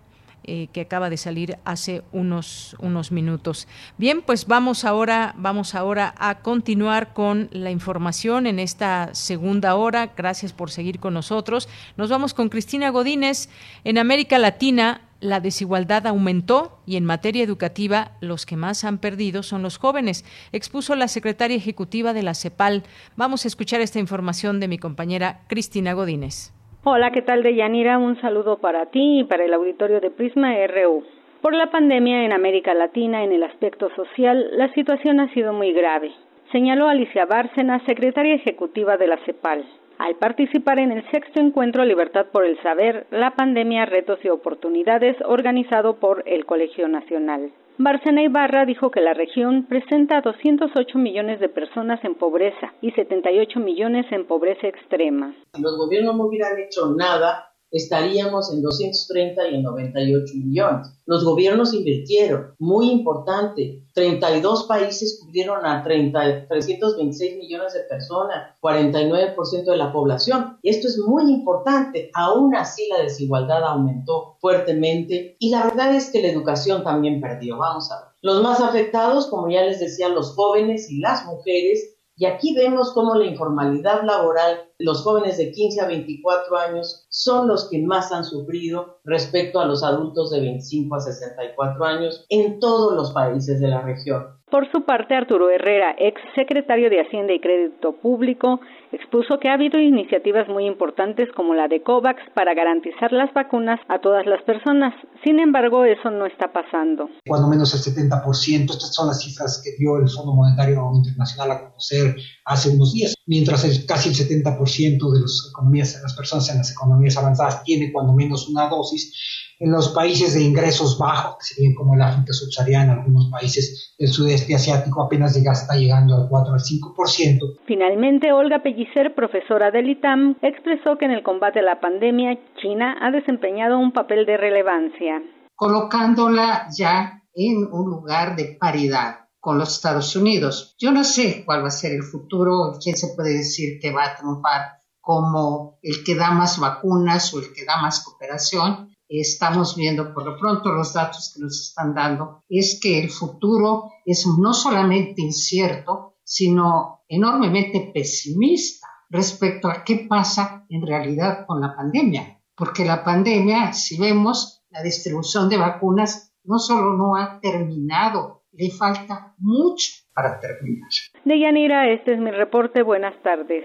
eh, que acaba de salir hace unos, unos minutos. Bien, pues vamos ahora, vamos ahora a continuar con la información en esta segunda hora. Gracias por seguir con nosotros. Nos vamos con Cristina Godínez. En América Latina, la desigualdad aumentó y en materia educativa los que más han perdido son los jóvenes, expuso la secretaria ejecutiva de la CEPAL. Vamos a escuchar esta información de mi compañera Cristina Godínez. Hola, ¿qué tal, Deyanira? Un saludo para ti y para el auditorio de Prisma RU. Por la pandemia en América Latina, en el aspecto social, la situación ha sido muy grave, señaló Alicia Bárcena, secretaria ejecutiva de la CEPAL, al participar en el sexto encuentro Libertad por el Saber, la pandemia, retos y oportunidades organizado por el Colegio Nacional. Bárcena Ibarra dijo que la región presenta 208 millones de personas en pobreza y 78 millones en pobreza extrema. Los gobiernos no hubieran hecho nada, estaríamos en 230 y en 98 millones. Los gobiernos invirtieron, muy importante, 32 países cubrieron a 30, 326 millones de personas, 49% de la población. Esto es muy importante, aún así la desigualdad aumentó fuertemente y la verdad es que la educación también perdió. Vamos a ver. Los más afectados, como ya les decía, los jóvenes y las mujeres, y aquí vemos cómo la informalidad laboral, los jóvenes de 15 a 24 años son los que más han sufrido respecto a los adultos de 25 a 64 años en todos los países de la región. Por su parte, Arturo Herrera, ex secretario de Hacienda y Crédito Público, expuso que ha habido iniciativas muy importantes como la de COVAX para garantizar las vacunas a todas las personas. Sin embargo, eso no está pasando. Cuando menos el 70%, estas son las cifras que dio el Fondo Monetario Internacional a conocer hace unos días, mientras el, casi el 70% de las economías, las personas en las economías avanzadas tiene cuando menos una dosis, en los países de ingresos bajos, que serían como el África subsahariana, algunos países del sudeste asiático, apenas llega, está llegando al 4 al 5%. Finalmente, Olga Pellicer, profesora del ITAM, expresó que en el combate a la pandemia, China ha desempeñado un papel de relevancia. Colocándola ya en un lugar de paridad con los Estados Unidos. Yo no sé cuál va a ser el futuro, quién se puede decir que va a triunfar como el que da más vacunas o el que da más cooperación, estamos viendo por lo pronto los datos que nos están dando, es que el futuro es no solamente incierto, sino enormemente pesimista respecto a qué pasa en realidad con la pandemia. Porque la pandemia, si vemos la distribución de vacunas, no solo no ha terminado, le falta mucho para terminar. Deyanira, este es mi reporte. Buenas tardes.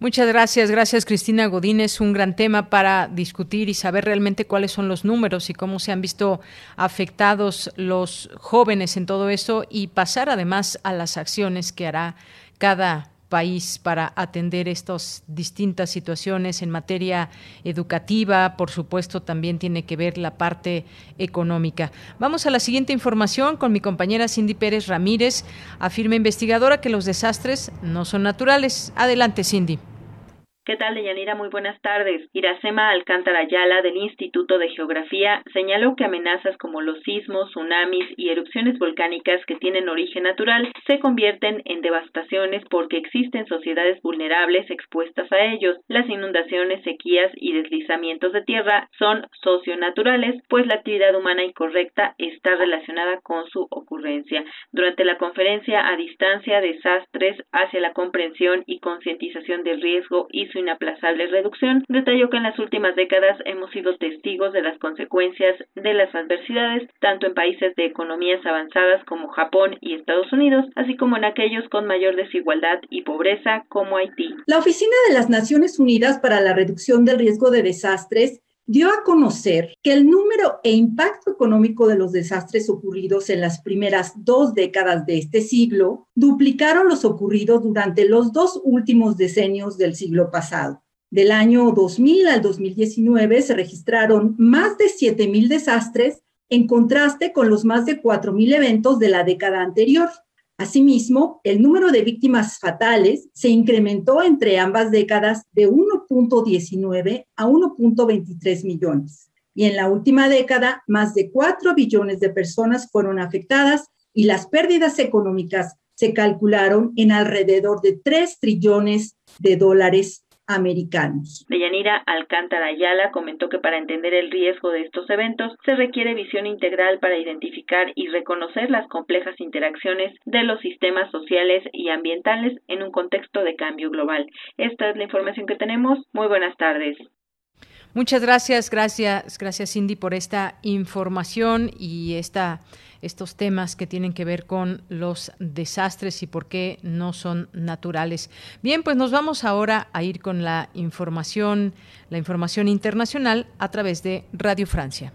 Muchas gracias, gracias Cristina Godínez. Un gran tema para discutir y saber realmente cuáles son los números y cómo se han visto afectados los jóvenes en todo eso y pasar además a las acciones que hará cada país para atender estas distintas situaciones en materia educativa, por supuesto también tiene que ver la parte económica. Vamos a la siguiente información con mi compañera Cindy Pérez Ramírez, afirma investigadora que los desastres no son naturales. Adelante, Cindy. ¿Qué tal, Deyanira? Muy buenas tardes. Iracema Alcántara Ayala, del Instituto de Geografía, señaló que amenazas como los sismos, tsunamis y erupciones volcánicas que tienen origen natural se convierten en devastaciones porque existen sociedades vulnerables expuestas a ellos. Las inundaciones, sequías y deslizamientos de tierra son socionaturales, pues la actividad humana incorrecta está relacionada con su ocurrencia. Durante la conferencia a distancia Desastres hacia la comprensión y concientización del riesgo y su inaplazable reducción, detalló que en las últimas décadas hemos sido testigos de las consecuencias de las adversidades, tanto en países de economías avanzadas como Japón y Estados Unidos, así como en aquellos con mayor desigualdad y pobreza como Haití. La Oficina de las Naciones Unidas para la Reducción del Riesgo de Desastres dio a conocer que el número e impacto económico de los desastres ocurridos en las primeras dos décadas de este siglo duplicaron los ocurridos durante los dos últimos decenios del siglo pasado. Del año 2000 al 2019 se registraron más de 7.000 desastres en contraste con los más de 4.000 eventos de la década anterior. Asimismo, el número de víctimas fatales se incrementó entre ambas décadas de 1.19 a 1.23 millones. Y en la última década, más de 4 billones de personas fueron afectadas y las pérdidas económicas se calcularon en alrededor de 3 trillones de dólares americanos. Deyanira Alcántara Ayala comentó que para entender el riesgo de estos eventos se requiere visión integral para identificar y reconocer las complejas interacciones de los sistemas sociales y ambientales en un contexto de cambio global. Esta es la información que tenemos. Muy buenas tardes. Muchas gracias, gracias, gracias Cindy por esta información y esta estos temas que tienen que ver con los desastres y por qué no son naturales. Bien, pues nos vamos ahora a ir con la información, la información internacional a través de Radio Francia.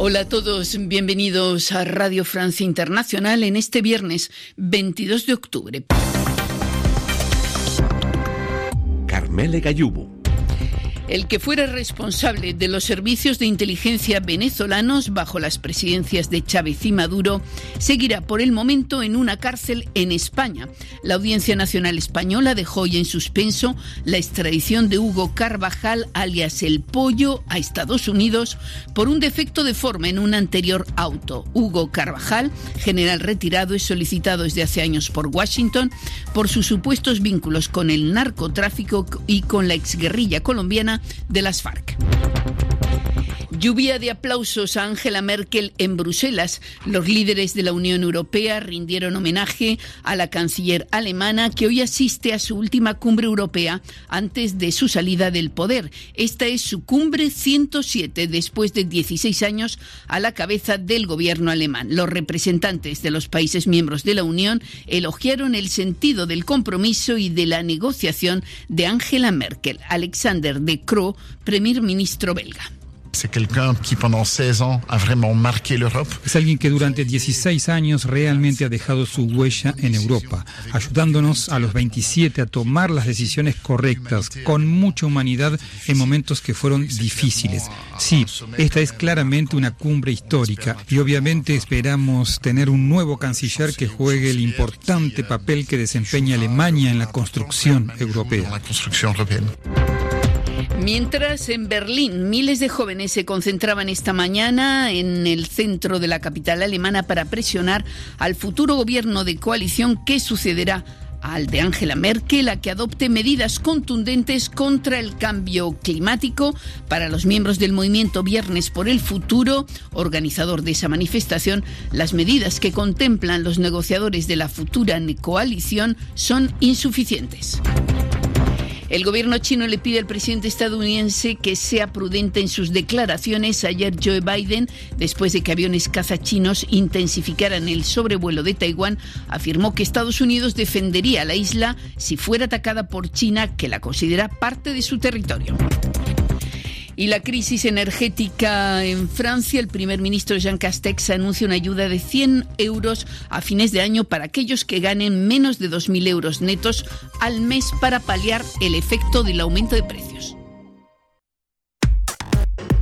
Hola a todos, bienvenidos a Radio Francia Internacional en este viernes 22 de octubre. Carmele Gayubo. El que fuera responsable de los servicios de inteligencia venezolanos bajo las presidencias de Chávez y Maduro seguirá por el momento en una cárcel en España. La Audiencia Nacional Española dejó hoy en suspenso la extradición de Hugo Carvajal, alias El Pollo, a Estados Unidos por un defecto de forma en un anterior auto. Hugo Carvajal, general retirado, es solicitado desde hace años por Washington por sus supuestos vínculos con el narcotráfico y con la exguerrilla colombiana de las FARC. Lluvia de aplausos a Angela Merkel en Bruselas. Los líderes de la Unión Europea rindieron homenaje a la canciller alemana que hoy asiste a su última cumbre europea antes de su salida del poder. Esta es su cumbre 107 después de 16 años a la cabeza del gobierno alemán. Los representantes de los países miembros de la Unión elogiaron el sentido del compromiso y de la negociación de Angela Merkel. Alexander De Croo, primer ministro belga. Es alguien que durante 16 años realmente ha dejado su huella en Europa, ayudándonos a los 27 a tomar las decisiones correctas con mucha humanidad en momentos que fueron difíciles. Sí, esta es claramente una cumbre histórica y obviamente esperamos tener un nuevo canciller que juegue el importante papel que desempeña Alemania en la construcción europea. Mientras en Berlín miles de jóvenes se concentraban esta mañana en el centro de la capital alemana para presionar al futuro gobierno de coalición que sucederá al de Angela Merkel a que adopte medidas contundentes contra el cambio climático para los miembros del movimiento Viernes por el Futuro, organizador de esa manifestación, las medidas que contemplan los negociadores de la futura coalición son insuficientes. El gobierno chino le pide al presidente estadounidense que sea prudente en sus declaraciones. Ayer Joe Biden, después de que aviones caza chinos intensificaran el sobrevuelo de Taiwán, afirmó que Estados Unidos defendería la isla si fuera atacada por China, que la considera parte de su territorio. Y la crisis energética en Francia, el primer ministro Jean Castex anuncia una ayuda de 100 euros a fines de año para aquellos que ganen menos de 2.000 euros netos al mes para paliar el efecto del aumento de precios.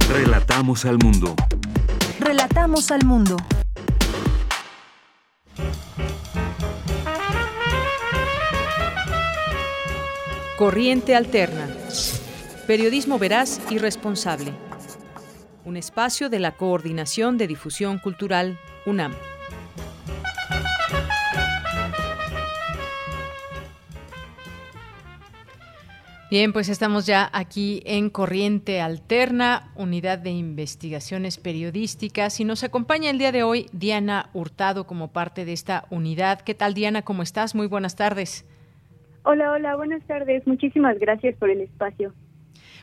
Relatamos al mundo. Relatamos al mundo. Corriente Alterna. Periodismo veraz y responsable. Un espacio de la Coordinación de Difusión Cultural, UNAM. Bien, pues estamos ya aquí en Corriente Alterna, unidad de investigaciones periodísticas, y nos acompaña el día de hoy Diana Hurtado como parte de esta unidad. ¿Qué tal, Diana? ¿Cómo estás? Muy buenas tardes. Hola, hola, buenas tardes. Muchísimas gracias por el espacio.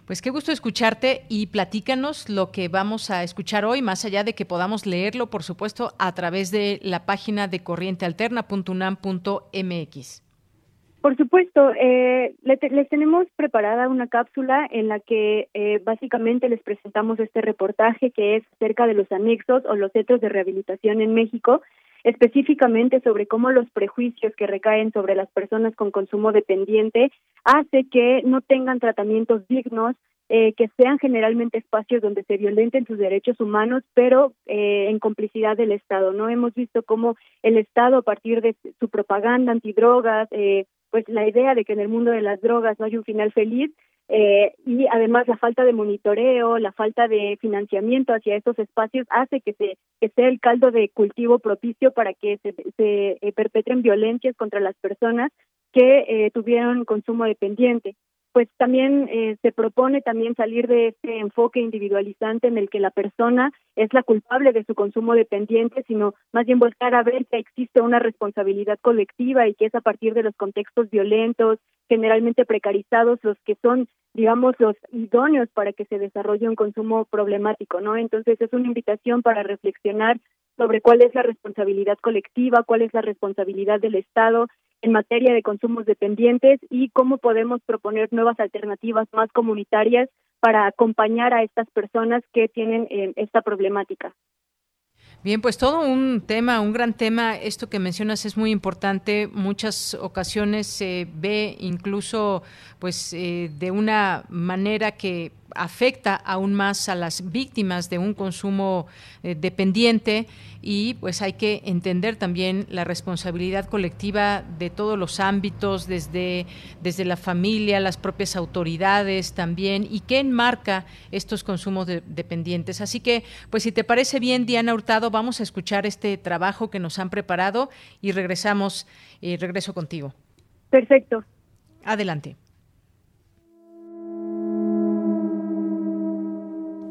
Pues qué gusto escucharte y platícanos lo que vamos a escuchar hoy, más allá de que podamos leerlo, por supuesto, a través de la página de corrientealterna.unam.mx. Por supuesto, eh, les, tenemos preparada una cápsula en la que eh, básicamente les presentamos este reportaje que es acerca de los anexos o los centros de rehabilitación en México, específicamente sobre cómo los prejuicios que recaen sobre las personas con consumo dependiente hace que no tengan tratamientos dignos, eh, que sean generalmente espacios donde se violenten sus derechos humanos, pero eh, en complicidad del Estado. No hemos visto cómo el Estado, a partir de su propaganda antidrogas, eh, pues la idea de que en el mundo de las drogas no hay un final feliz eh, y además la falta de monitoreo, la falta de financiamiento hacia estos espacios hace que se que sea el caldo de cultivo propicio para que se, se eh, perpetren violencias contra las personas que eh, tuvieron consumo dependiente pues también eh, se propone también salir de este enfoque individualizante en el que la persona es la culpable de su consumo dependiente, sino más bien volcar a ver que existe una responsabilidad colectiva y que es a partir de los contextos violentos, generalmente precarizados, los que son, digamos, los idóneos para que se desarrolle un consumo problemático, ¿no? Entonces es una invitación para reflexionar sobre cuál es la responsabilidad colectiva, cuál es la responsabilidad del Estado en materia de consumos dependientes y cómo podemos proponer nuevas alternativas más comunitarias para acompañar a estas personas que tienen eh, esta problemática. Bien, pues todo un tema, un gran tema. Esto que mencionas es muy importante. Muchas ocasiones se ve incluso, pues, eh, de una manera que afecta aún más a las víctimas de un consumo eh, dependiente y pues hay que entender también la responsabilidad colectiva de todos los ámbitos, desde, desde la familia, las propias autoridades también, y qué enmarca estos consumos dependientes. Así que, pues si te parece bien, Diana Hurtado, vamos a escuchar este trabajo que nos han preparado y regresamos, y regreso contigo. Perfecto. Adelante.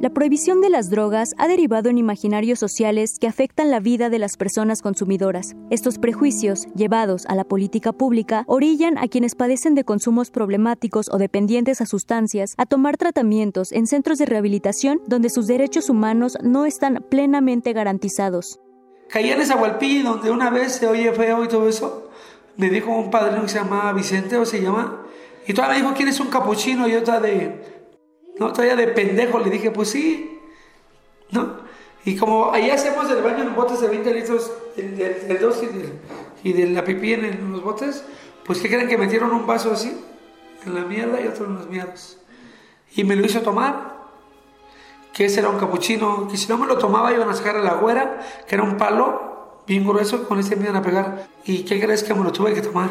La prohibición de las drogas ha derivado en imaginarios sociales que afectan la vida de las personas consumidoras. Estos prejuicios, llevados a la política pública, orillan a quienes padecen de consumos problemáticos o dependientes a sustancias a tomar tratamientos en centros de rehabilitación donde sus derechos humanos no están plenamente garantizados. Caí en esa donde una vez se oye feo y todo eso. Me dijo un padrino que se llamaba Vicente o se llama. Y todavía me dijo, ¿quién es un capuchino? Y otra de ¿no? Todavía de pendejo le dije, pues sí, ¿no? Y como ahí hacemos el baño en botes de 20 litros del, del, dos y, de la pipí en, los botes, pues ¿qué creen que metieron un vaso así? En la mierda y otro en los miedos. Y me lo hizo tomar, que ese era un capuchino, que si no me lo tomaba iban a sacar a la güera, que era un palo bien grueso, con ese me iban a pegar. ¿Y qué crees que me lo tuve que tomar?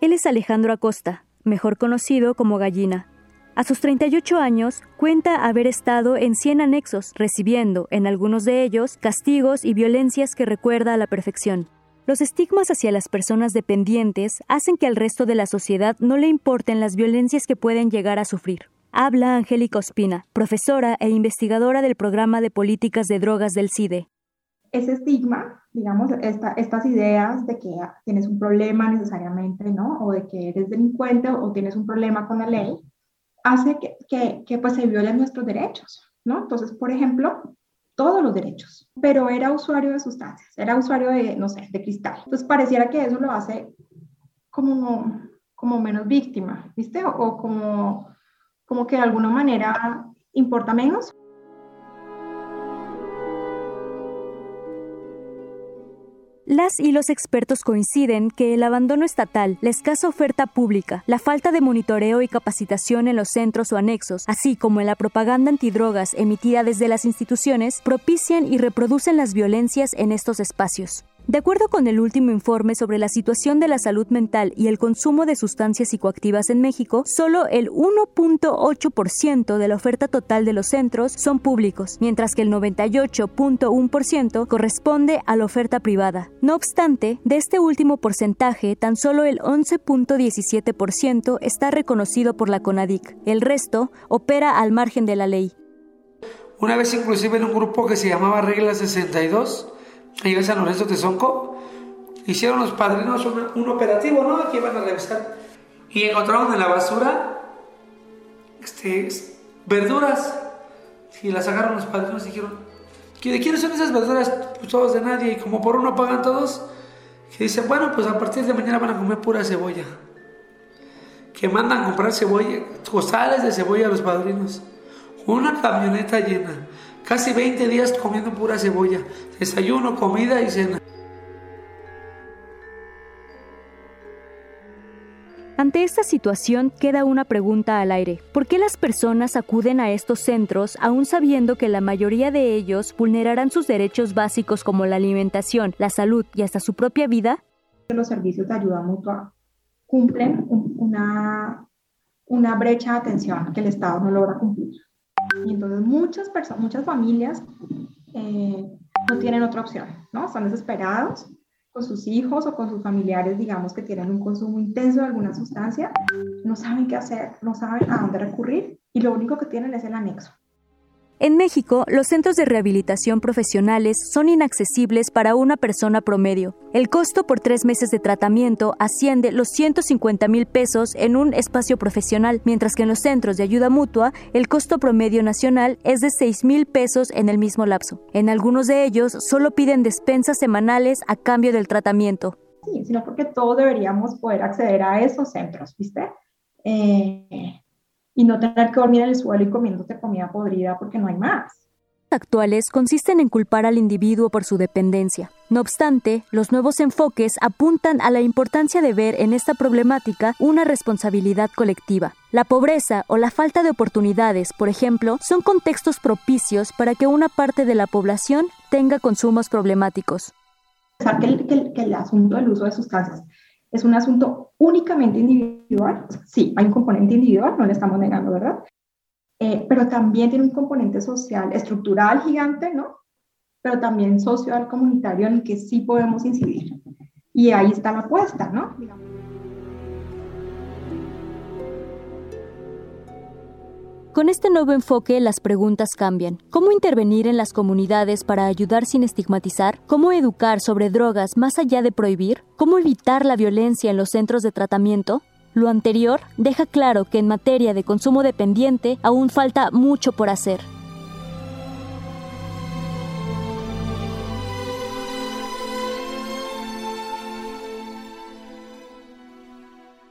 Él es Alejandro Acosta, mejor conocido como Gallina a sus 38 años, cuenta haber estado en 100 anexos, recibiendo, en algunos de ellos, castigos y violencias que recuerda a la perfección. Los estigmas hacia las personas dependientes hacen que al resto de la sociedad no le importen las violencias que pueden llegar a sufrir. Habla Angélica Ospina, profesora e investigadora del programa de políticas de drogas del CIDE. Ese estigma, digamos, estas ideas de que tienes un problema necesariamente, ¿no? O de que eres delincuente o tienes un problema con la ley, hace que, que, pues se violen nuestros derechos, ¿no? Entonces, por ejemplo, todos los derechos, pero era usuario de sustancias, era usuario de, no sé, de cristal. Entonces, pareciera que eso lo hace como, como menos víctima, ¿viste? O, o como, como que de alguna manera importa menos. Las y los expertos coinciden que el abandono estatal, la escasa oferta pública, la falta de monitoreo y capacitación en los centros o anexos, así como en la propaganda antidrogas emitida desde las instituciones, propician y reproducen las violencias en estos espacios. De acuerdo con el último informe sobre la situación de la salud mental y el consumo de sustancias psicoactivas en México, solo el 1.8% de la oferta total de los centros son públicos, mientras que el 98.1% corresponde a la oferta privada. No obstante, de este último porcentaje, tan solo el 11.17% está reconocido por la CONADIC. El resto opera al margen de la ley. Una vez inclusive en un grupo que se llamaba Regla 62, ahí en San Lorenzo de Sonco, hicieron los padrinos un, operativo, ¿no? Aquí iban a revisar. Y encontraron en la basura este, verduras. Y las sacaron los padrinos y dijeron, ¿de quiénes son esas verduras? Pues todos de nadie. Y como por uno pagan todos, que dicen, bueno, pues a partir de mañana van a comer pura cebolla. Que mandan comprar cebolla, costales de cebolla a los padrinos. Una camioneta llena. Casi 20 días comiendo pura cebolla. Desayuno, comida y cena. Ante esta situación queda una pregunta al aire. ¿Por qué las personas acuden a estos centros aún sabiendo que la mayoría de ellos vulnerarán sus derechos básicos como la alimentación, la salud y hasta su propia vida? Los servicios de ayuda mutua cumplen una, una brecha de atención que el Estado no logra cumplir. Y entonces muchas personas, muchas familias eh, no tienen otra opción, ¿no? Están desesperados con sus hijos o con sus familiares, digamos, que tienen un consumo intenso de alguna sustancia, no saben qué hacer, no saben a dónde recurrir y lo único que tienen es el anexo. En México, los centros de rehabilitación profesionales son inaccesibles para una persona promedio. El costo por tres meses de tratamiento asciende los 150 mil pesos en un espacio profesional, mientras que en los centros de ayuda mutua el costo promedio nacional es de 6 mil pesos en el mismo lapso. En algunos de ellos solo piden despensas semanales a cambio del tratamiento. Sí, sino porque todos deberíamos poder acceder a esos centros, ¿viste? Eh, y no tener que dormir en el suelo y comiéndote comida podrida porque no hay más. actuales consisten en culpar al individuo por su dependencia. No obstante, los nuevos enfoques apuntan a la importancia de ver en esta problemática una responsabilidad colectiva. La pobreza o la falta de oportunidades, por ejemplo, son contextos propicios para que una parte de la población tenga consumos problemáticos. Que que que el asunto del uso de sustancias es un asunto únicamente individual. Sí, hay un componente individual, no le estamos negando, ¿verdad? Eh, pero también tiene un componente social, estructural gigante, ¿no? Pero también social, comunitario, en el que sí podemos incidir. Y ahí está la apuesta, ¿no? Con este nuevo enfoque las preguntas cambian. ¿Cómo intervenir en las comunidades para ayudar sin estigmatizar? ¿Cómo educar sobre drogas más allá de prohibir? ¿Cómo evitar la violencia en los centros de tratamiento? Lo anterior deja claro que en materia de consumo dependiente aún falta mucho por hacer.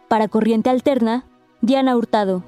Para Corriente Alterna, Diana Hurtado.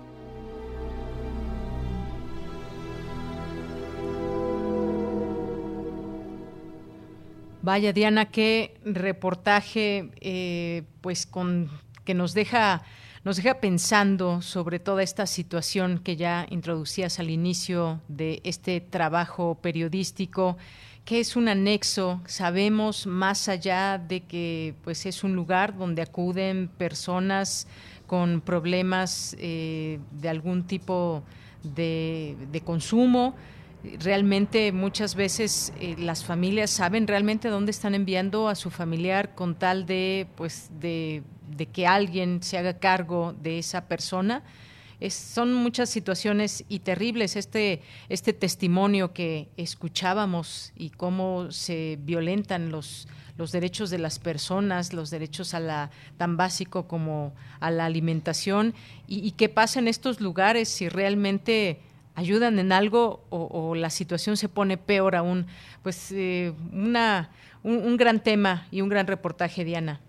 Vaya, Diana, qué reportaje, eh, pues con que nos deja nos deja pensando sobre toda esta situación que ya introducías al inicio de este trabajo periodístico, que es un anexo, sabemos más allá de que pues es un lugar donde acuden personas con problemas eh, de algún tipo de, de consumo, realmente muchas veces eh, las familias saben realmente dónde están enviando a su familiar con tal de pues de, que alguien se haga cargo de esa persona. Son muchas situaciones y terribles este este testimonio que escuchábamos y cómo se violentan los los derechos de las personas, los derechos a la tan básico como a la alimentación. Y, y qué pasa en estos lugares si realmente ayudan en algo o, la situación se pone peor aún. Pues eh, una, un, gran tema y un gran reportaje, Diana.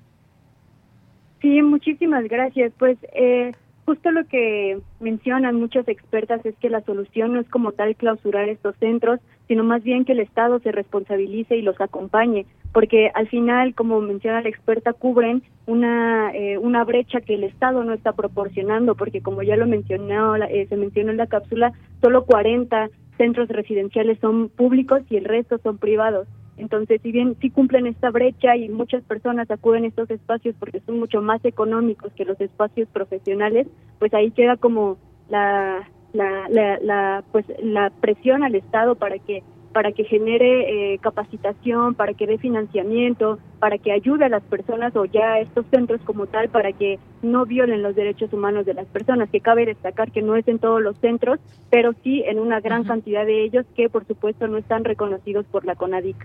Sí, muchísimas gracias. Pues eh, justo lo que mencionan muchas expertas es que la solución no es como tal clausurar estos centros, sino más bien que el Estado se responsabilice y los acompañe porque al final, como menciona la experta, cubren una, eh, una brecha que el Estado no está proporcionando, porque como ya lo mencionó, eh, se mencionó en la cápsula, solo 40 centros residenciales son públicos y el resto son privados. Entonces, si bien sí cumplen esta brecha y muchas personas acuden a estos espacios porque son mucho más económicos que los espacios profesionales, pues ahí queda como la, la, la, pues la presión al Estado para que para que genere eh, capacitación, para que dé financiamiento, para que ayude a las personas o ya a estos centros como tal para que no violen los derechos humanos de las personas, que cabe destacar que no es en todos los centros, pero sí en una gran cantidad de ellos que por supuesto no están reconocidos por la CONADIC.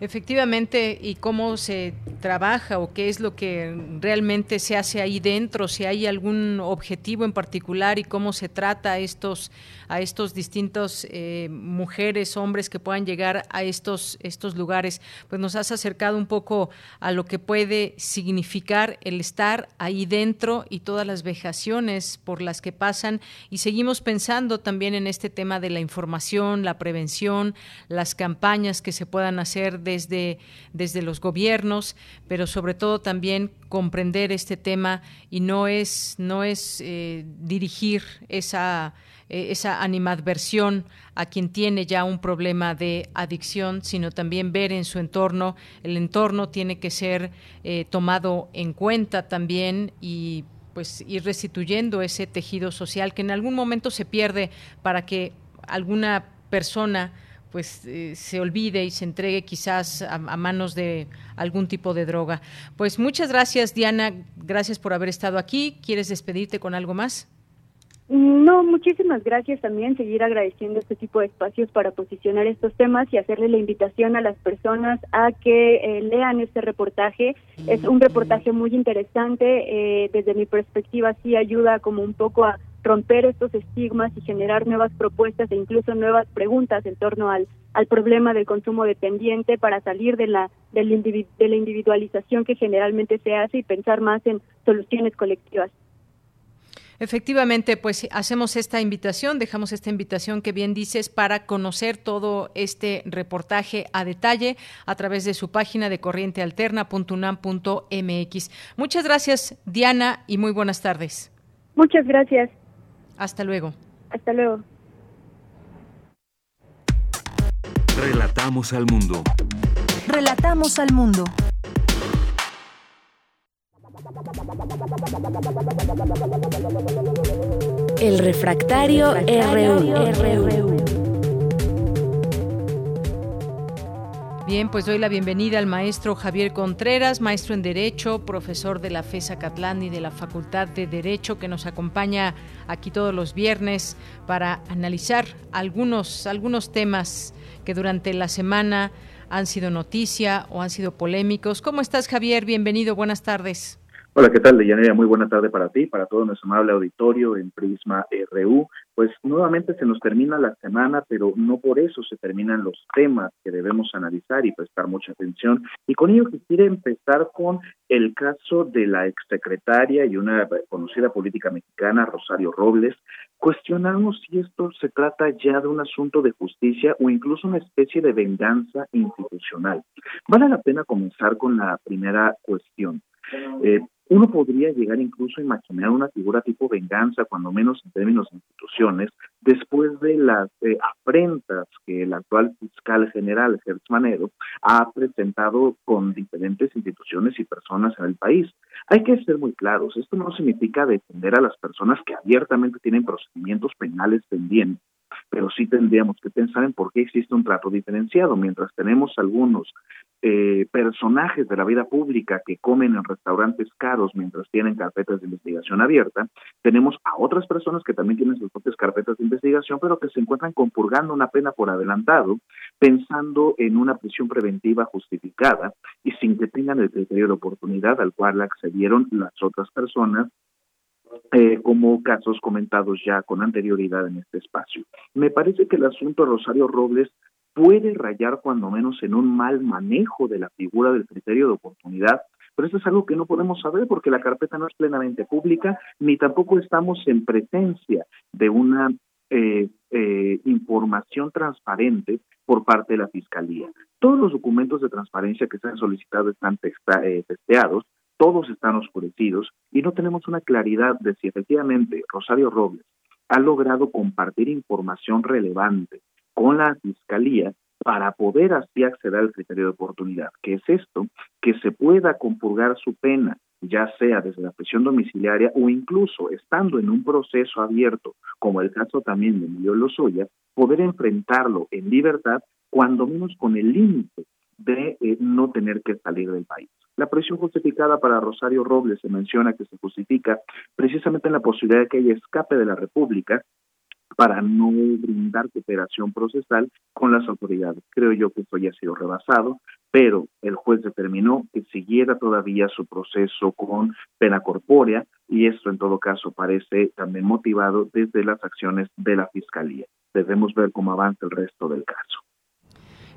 Efectivamente, y cómo se trabaja o qué es lo que realmente se hace ahí dentro, si hay algún objetivo en particular y cómo se trata estos a estos distintos eh, mujeres, hombres que puedan llegar a estos estos lugares, pues nos has acercado un poco a lo que puede significar el estar ahí dentro y todas las vejaciones por las que pasan. Y seguimos pensando también en este tema de la información, la prevención, las campañas que se puedan hacer desde, desde los gobiernos, pero sobre todo también comprender este tema y no es, no es eh, dirigir esa, eh, esa animadversión a quien tiene ya un problema de adicción, sino también ver en su entorno, el entorno tiene que ser eh, tomado en cuenta también y pues ir restituyendo ese tejido social que en algún momento se pierde para que alguna persona pues eh, se olvide y se entregue quizás a, manos de algún tipo de droga. Pues muchas gracias Diana, gracias por haber estado aquí. ¿Quieres despedirte con algo más? No, muchísimas gracias también, seguir agradeciendo este tipo de espacios para posicionar estos temas y hacerle la invitación a las personas a que eh, lean este reportaje. Es un reportaje muy interesante, eh, desde mi perspectiva sí ayuda como un poco a romper estos estigmas y generar nuevas propuestas e incluso nuevas preguntas en torno al, al problema del consumo dependiente para salir de la, de la individualización que generalmente se hace y pensar más en soluciones colectivas. Efectivamente, pues hacemos esta invitación, dejamos esta invitación que bien dices para conocer todo este reportaje a detalle a través de su página de corrientealterna.unam.mx. Muchas gracias, Diana, y muy buenas tardes. Muchas gracias. Hasta luego. Hasta luego. Relatamos al mundo. Relatamos al mundo. El refractario, RU. Bien, pues doy la bienvenida al maestro Javier Contreras, maestro en Derecho, profesor de la FESA Catlán y de la Facultad de Derecho, que nos acompaña aquí todos los viernes para analizar algunos, algunos temas que durante la semana han sido noticia o han sido polémicos. ¿Cómo estás, Javier? Bienvenido, buenas tardes. Hola, ¿qué tal, Deyanira? Muy buena tarde para ti, para todo nuestro amable auditorio en Prisma RU. Pues nuevamente se nos termina la semana, pero no por eso se terminan los temas que debemos analizar y prestar mucha atención. Y con ello quisiera empezar con el caso de la exsecretaria y una conocida política mexicana, Rosario Robles. Cuestionamos si esto se trata ya de un asunto de justicia o incluso una especie de venganza institucional. Vale la pena comenzar con la primera cuestión. Eh, uno podría llegar incluso a imaginar una figura tipo venganza, cuando menos en términos de instituciones, después de las eh, afrentas que el actual fiscal general, Gertz Manero, ha presentado con diferentes instituciones y personas en el país. Hay que ser muy claros, esto no significa defender a las personas que abiertamente tienen procedimientos penales pendientes pero sí tendríamos que pensar en por qué existe un trato diferenciado. Mientras tenemos algunos eh, personajes de la vida pública que comen en restaurantes caros mientras tienen carpetas de investigación abierta, tenemos a otras personas que también tienen sus propias carpetas de investigación, pero que se encuentran compurgando una pena por adelantado, pensando en una prisión preventiva justificada y sin que tengan el criterio de oportunidad al cual accedieron las otras personas eh, como casos comentados ya con anterioridad en este espacio. Me parece que el asunto de Rosario Robles puede rayar cuando menos en un mal manejo de la figura del criterio de oportunidad, pero eso es algo que no podemos saber porque la carpeta no es plenamente pública, ni tampoco estamos en presencia de una eh, eh, información transparente por parte de la Fiscalía. Todos los documentos de transparencia que se han solicitado están eh, testeados, todos están oscurecidos y no tenemos una claridad de si efectivamente Rosario Robles ha logrado compartir información relevante con la Fiscalía para poder así acceder al criterio de oportunidad. ¿Qué es esto? Que se pueda compurgar su pena, ya sea desde la prisión domiciliaria o incluso estando en un proceso abierto, como el caso también de Emilio Lozoya, poder enfrentarlo en libertad, cuando menos con el límite de eh, no tener que salir del país. La presión justificada para Rosario Robles se menciona que se justifica precisamente en la posibilidad de que haya escape de la República para no brindar cooperación procesal con las autoridades. Creo yo que esto ya ha sido rebasado, pero el juez determinó que siguiera todavía su proceso con pena corpórea y esto en todo caso parece también motivado desde las acciones de la Fiscalía. Debemos ver cómo avanza el resto del caso.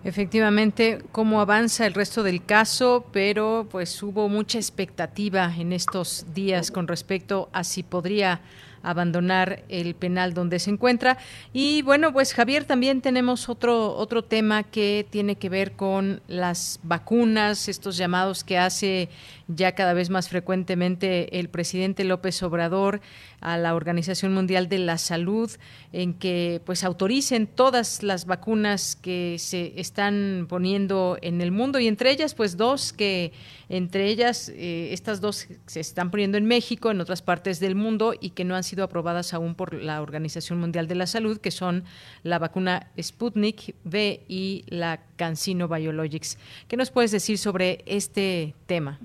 Efectivamente, cómo avanza el resto del caso, pero pues hubo mucha expectativa en estos días con respecto a si podría abandonar el penal donde se encuentra. Y bueno, pues Javier, también tenemos otro, otro tema que tiene que ver con las vacunas, estos llamados que hace ya cada vez más frecuentemente el presidente López Obrador a la Organización Mundial de la Salud en que pues autoricen todas las vacunas que se están poniendo en el mundo y entre ellas pues dos que entre ellas eh, estas dos se están poniendo en México en otras partes del mundo y que no han sido aprobadas aún por la Organización Mundial de la Salud que son la vacuna Sputnik V y la CanSino Biologics. ¿Qué nos puedes decir sobre este tema?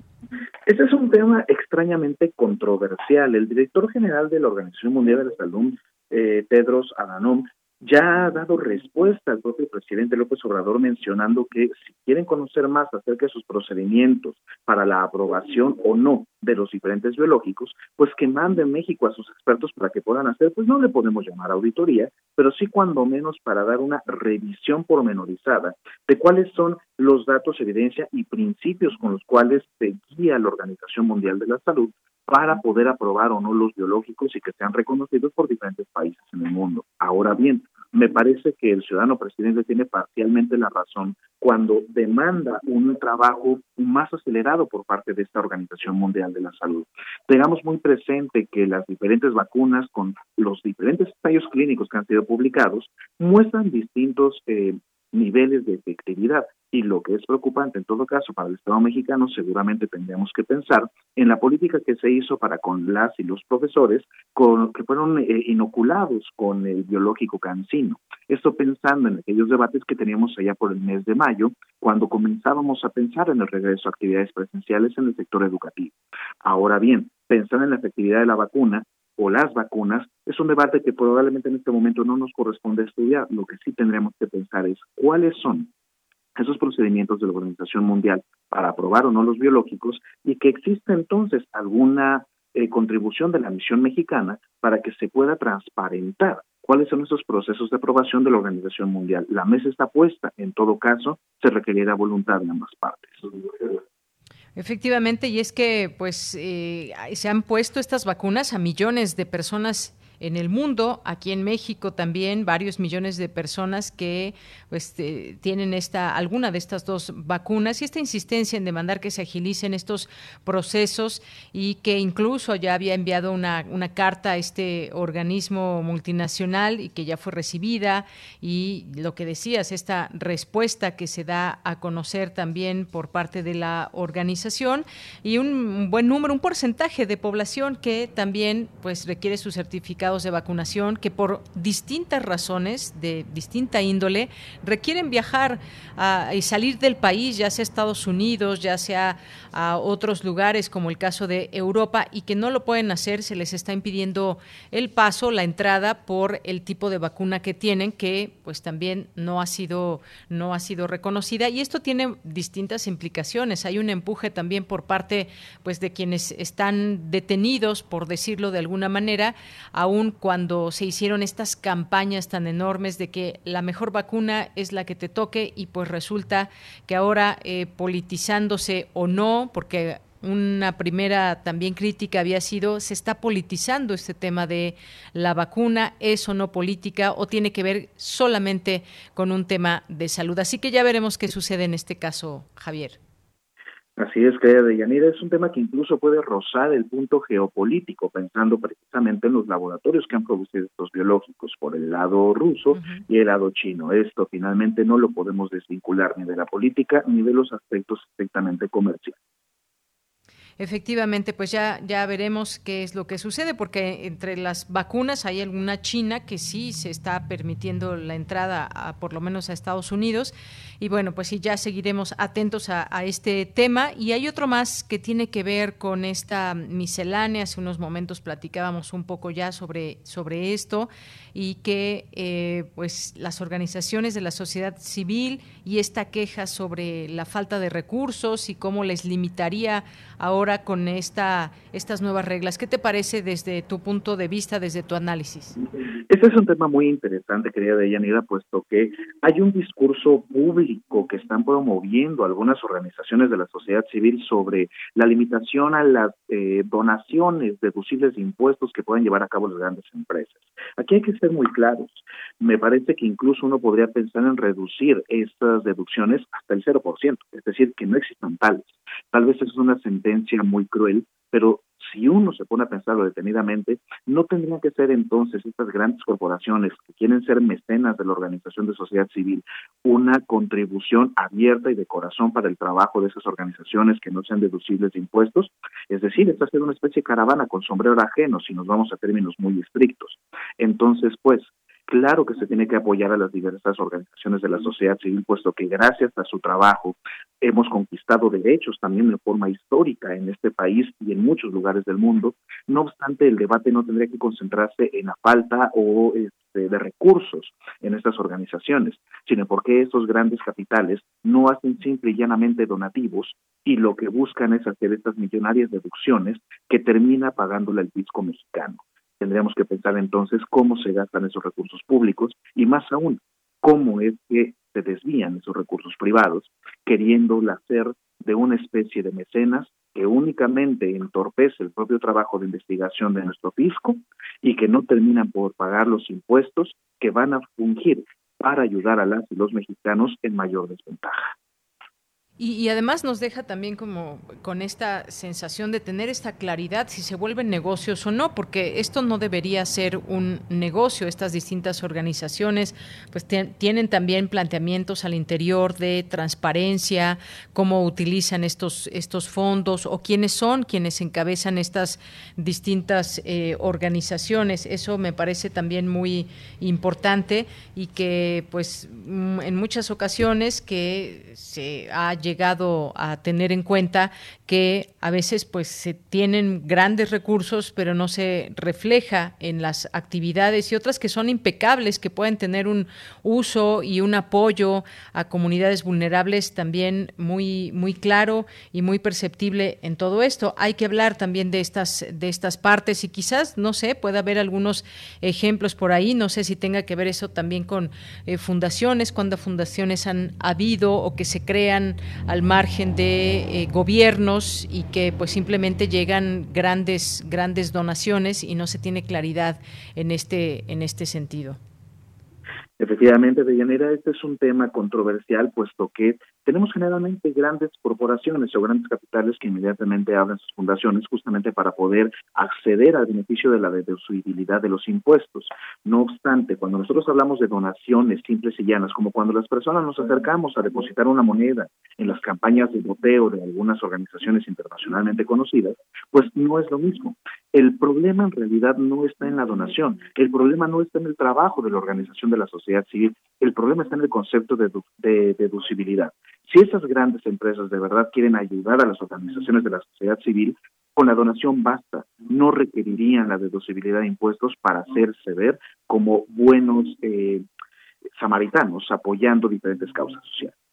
Este es un tema extrañamente controversial. El director general de la Organización Mundial de la Salud, eh, Tedros Adhanom, ya ha dado respuesta al propio presidente López Obrador mencionando que si quieren conocer más acerca de sus procedimientos para la aprobación o no de los diferentes biológicos, pues que manden México a sus expertos para que puedan hacer, pues no le podemos llamar auditoría, pero sí cuando menos para dar una revisión pormenorizada de cuáles son los datos, evidencia y principios con los cuales se guía la Organización Mundial de la Salud para poder aprobar o no los biológicos y que sean reconocidos por diferentes países en el mundo. Ahora bien, me parece que el ciudadano presidente tiene parcialmente la razón cuando demanda un trabajo más acelerado por parte de esta Organización Mundial de la Salud. Tengamos muy presente que las diferentes vacunas con los diferentes ensayos clínicos que han sido publicados muestran distintos eh, niveles de efectividad. Y lo que es preocupante en todo caso para el Estado mexicano, seguramente tendríamos que pensar en la política que se hizo para con las y los profesores con, que fueron eh, inoculados con el biológico cancino. Esto pensando en aquellos debates que teníamos allá por el mes de mayo, cuando comenzábamos a pensar en el regreso a actividades presenciales en el sector educativo. Ahora bien, pensar en la efectividad de la vacuna o las vacunas es un debate que probablemente en este momento no nos corresponde estudiar. Lo que sí tendremos que pensar es cuáles son esos procedimientos de la Organización Mundial para aprobar o no los biológicos y que exista entonces alguna eh, contribución de la misión mexicana para que se pueda transparentar cuáles son esos procesos de aprobación de la Organización Mundial. La mesa está puesta, en todo caso, se requerirá voluntad de ambas partes. Efectivamente, y es que pues eh, se han puesto estas vacunas a millones de personas en el mundo, aquí en México también varios millones de personas que pues, eh, tienen esta alguna de estas dos vacunas y esta insistencia en demandar que se agilicen estos procesos y que incluso ya había enviado una, una carta a este organismo multinacional y que ya fue recibida. Y lo que decías, esta respuesta que se da a conocer también por parte de la organización y un buen número, un porcentaje de población que también pues requiere su certificado de vacunación que por distintas razones, de distinta índole, requieren viajar y salir del país, ya sea a Estados Unidos, ya sea a otros lugares como el caso de Europa, y que no lo pueden hacer, se les está impidiendo el paso, la entrada por el tipo de vacuna que tienen, que pues también no ha sido, no ha sido reconocida. Y esto tiene distintas implicaciones. Hay un empuje también por parte pues de quienes están detenidos, por decirlo de alguna manera, a cuando se hicieron estas campañas tan enormes de que la mejor vacuna es la que te toque y pues resulta que ahora eh, politizándose o no, porque una primera también crítica había sido, se está politizando este tema de la vacuna, es o no política o tiene que ver solamente con un tema de salud. Así que ya veremos qué sucede en este caso, Javier. Así es, querida Deyanira, es un tema que incluso puede rozar el punto geopolítico, pensando precisamente en los laboratorios que han producido estos biológicos por el lado ruso y el lado chino. Esto finalmente no lo podemos desvincular ni de la política ni de los aspectos estrictamente comerciales. Efectivamente, pues ya, ya veremos qué es lo que sucede, porque entre las vacunas hay alguna china que sí se está permitiendo la entrada, a, por lo menos a Estados Unidos. Y bueno, pues sí, ya seguiremos atentos a, este tema. Y hay otro más que tiene que ver con esta miscelánea. Hace unos momentos platicábamos un poco ya sobre, sobre esto y que eh, pues las organizaciones de la sociedad civil y esta queja sobre la falta de recursos y cómo les limitaría ahora con esta, estas nuevas reglas. ¿Qué te parece desde tu punto de vista, desde tu análisis? Este es un tema muy interesante, querida Deyanira, puesto que hay un discurso público que están promoviendo algunas organizaciones de la sociedad civil sobre la limitación a las eh, donaciones deducibles de impuestos que pueden llevar a cabo las grandes empresas. Aquí hay que ser muy claros. Me parece que incluso uno podría pensar en reducir estas deducciones hasta el 0%, es decir, que no existan tales. Tal vez es una sentencia muy cruel, pero si uno se pone a pensarlo detenidamente, no tendrían que ser entonces estas grandes corporaciones que quieren ser mecenas de la organización de sociedad civil una contribución abierta y de corazón para el trabajo de esas organizaciones que no sean deducibles de impuestos. Es decir, esta es una especie de caravana con sombrero ajeno si nos vamos a términos muy estrictos. Entonces, pues, Claro que se tiene que apoyar a las diversas organizaciones de la sociedad civil, puesto que gracias a su trabajo hemos conquistado derechos también de forma histórica en este país y en muchos lugares del mundo. No obstante, el debate no tendría que concentrarse en la falta o este, de recursos en estas organizaciones, sino porque estos grandes capitales no hacen simple y llanamente donativos y lo que buscan es hacer estas millonarias deducciones que termina pagándole el fisco mexicano. Tendríamos que pensar entonces cómo se gastan esos recursos públicos y más aún, cómo es que se desvían esos recursos privados, queriendo hacer de una especie de mecenas que únicamente entorpece el propio trabajo de investigación de nuestro fisco y que no terminan por pagar los impuestos que van a fungir para ayudar a las y los mexicanos en mayor desventaja. Y, además nos deja también como con esta sensación de tener esta claridad si se vuelven negocios o no, porque esto no debería ser un negocio. Estas distintas organizaciones pues tienen también planteamientos al interior de transparencia, cómo utilizan estos, estos fondos o quiénes son quienes encabezan estas distintas eh, organizaciones. Eso me parece también muy importante y que pues mm, en muchas ocasiones que se ha llegado a tener en cuenta que a veces pues se tienen grandes recursos pero no se refleja en las actividades y otras que son impecables que pueden tener un uso y un apoyo a comunidades vulnerables también muy muy claro y muy perceptible en todo esto. Hay que hablar también de estas de estas partes y quizás no sé pueda haber algunos ejemplos por ahí. No sé si tenga que ver eso también con eh, fundaciones cuando fundaciones han habido o que se crean al margen de eh, gobiernos y que pues simplemente llegan grandes grandes donaciones y no se tiene claridad en este en este sentido. Efectivamente, Deyanira, este es un tema controversial, puesto que tenemos generalmente grandes corporaciones o grandes capitales que inmediatamente abren sus fundaciones justamente para poder acceder al beneficio de la deducibilidad de los impuestos. No obstante, cuando nosotros hablamos de donaciones simples y llanas, como cuando las personas nos acercamos a depositar una moneda en las campañas de boteo de algunas organizaciones internacionalmente conocidas, pues no es lo mismo. El problema en realidad no está en la donación, el problema no está en el trabajo de la organización de la sociedad civil, el problema está en el concepto de, deducibilidad. Si esas grandes empresas de verdad quieren ayudar a las organizaciones de la sociedad civil, con la donación basta, no requerirían la deducibilidad de impuestos para hacerse ver como buenos eh, samaritanos apoyando diferentes causas sociales.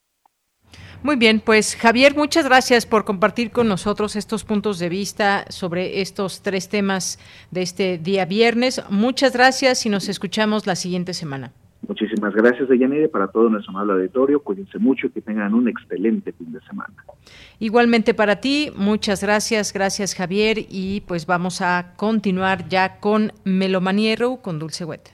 Muy bien, pues Javier, muchas gracias por compartir con nosotros estos puntos de vista sobre estos tres temas de este día viernes. Muchas gracias y nos escuchamos la siguiente semana. Muchísimas gracias, Deyanire, para todo nuestro amable auditorio. Cuídense mucho y que tengan un excelente fin de semana. Igualmente para ti, muchas gracias, gracias Javier. Y pues vamos a continuar ya con Melomaniero con Dulce Huete.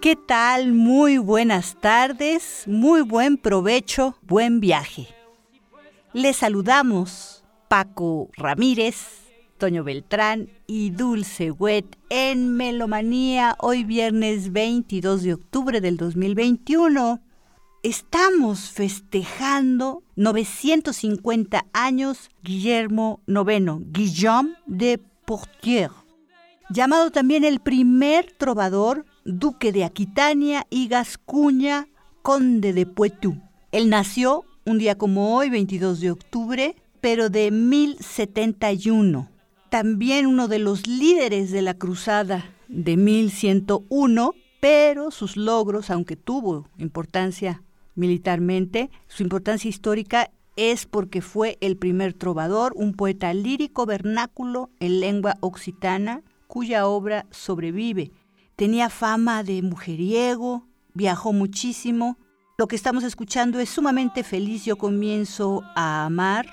¿Qué tal? Muy buenas tardes, muy buen provecho, buen viaje. Les saludamos Paco Ramírez, Toño Beltrán y Dulce Wet en Melomanía hoy viernes 22 de octubre del 2021. Estamos festejando 950 años Guillermo IX, Guillaume de Poitiers, llamado también el primer trovador duque de Aquitania y Gascuña, conde de Poitou. Él nació un día como hoy, 22 de octubre, pero de 1071. También uno de los líderes de la cruzada de 1101, pero sus logros, aunque tuvo importancia militarmente, su importancia histórica es porque fue el primer trovador, un poeta lírico vernáculo en lengua occitana, cuya obra sobrevive tenía fama de mujeriego, viajó muchísimo. Lo que estamos escuchando es sumamente feliz. Yo comienzo a amar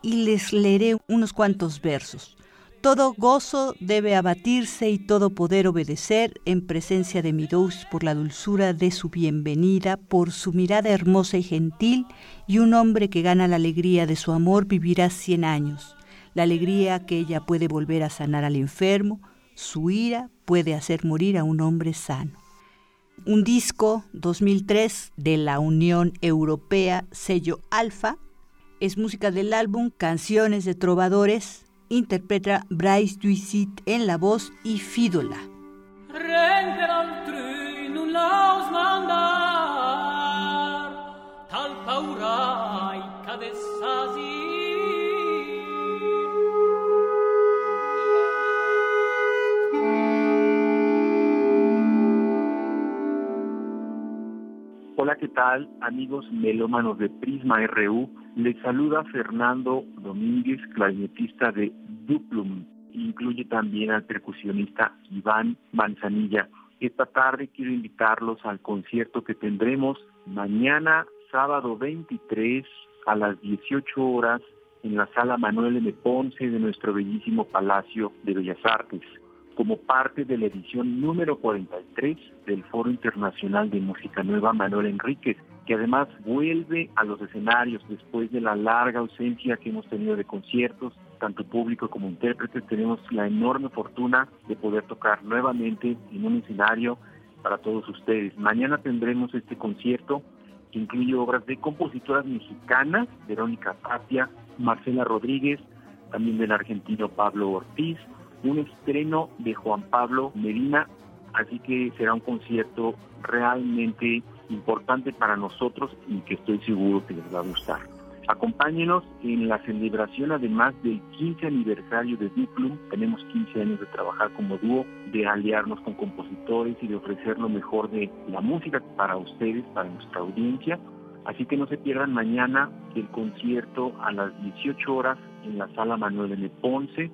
y les leeré unos cuantos versos. Todo gozo debe abatirse y todo poder obedecer en presencia de mi Dios por la dulzura de su bienvenida, por su mirada hermosa y gentil, y un hombre que gana la alegría de su amor vivirá cien años, la alegría que ella puede volver a sanar al enfermo, su ira puede hacer morir a un hombre sano. Un disco 2003 de la Unión Europea, sello Alfa, es música del álbum Canciones de Trovadores, interpreta Bryce Duisit en la voz y Fídola. Hola, ¿qué tal amigos melómanos de Prisma RU? Les saluda Fernando Domínguez, clarinetista de Duplum. Incluye también al percusionista Iván Manzanilla. Esta tarde quiero invitarlos al concierto que tendremos mañana, sábado 23, a las 18 horas, en la sala Manuel M. Ponce de nuestro bellísimo Palacio de Bellas Artes como parte de la edición número 43 del Foro Internacional de Música Nueva Manuel Enríquez, que además vuelve a los escenarios después de la larga ausencia que hemos tenido de conciertos, tanto público como intérpretes. Tenemos la enorme fortuna de poder tocar nuevamente en un escenario para todos ustedes. Mañana tendremos este concierto que incluye obras de compositoras mexicanas, Verónica Tapia, Marcela Rodríguez, también del argentino Pablo Ortiz, un estreno de Juan Pablo Medina, así que será un concierto realmente importante para nosotros y que estoy seguro que les va a gustar. Acompáñenos en la celebración, además del 15 aniversario de Duplum. Tenemos 15 años de trabajar como dúo, de aliarnos con compositores y de ofrecer lo mejor de la música para ustedes, para nuestra audiencia. Así que no se pierdan mañana el concierto a las 18 horas en la sala Manuel M. Ponce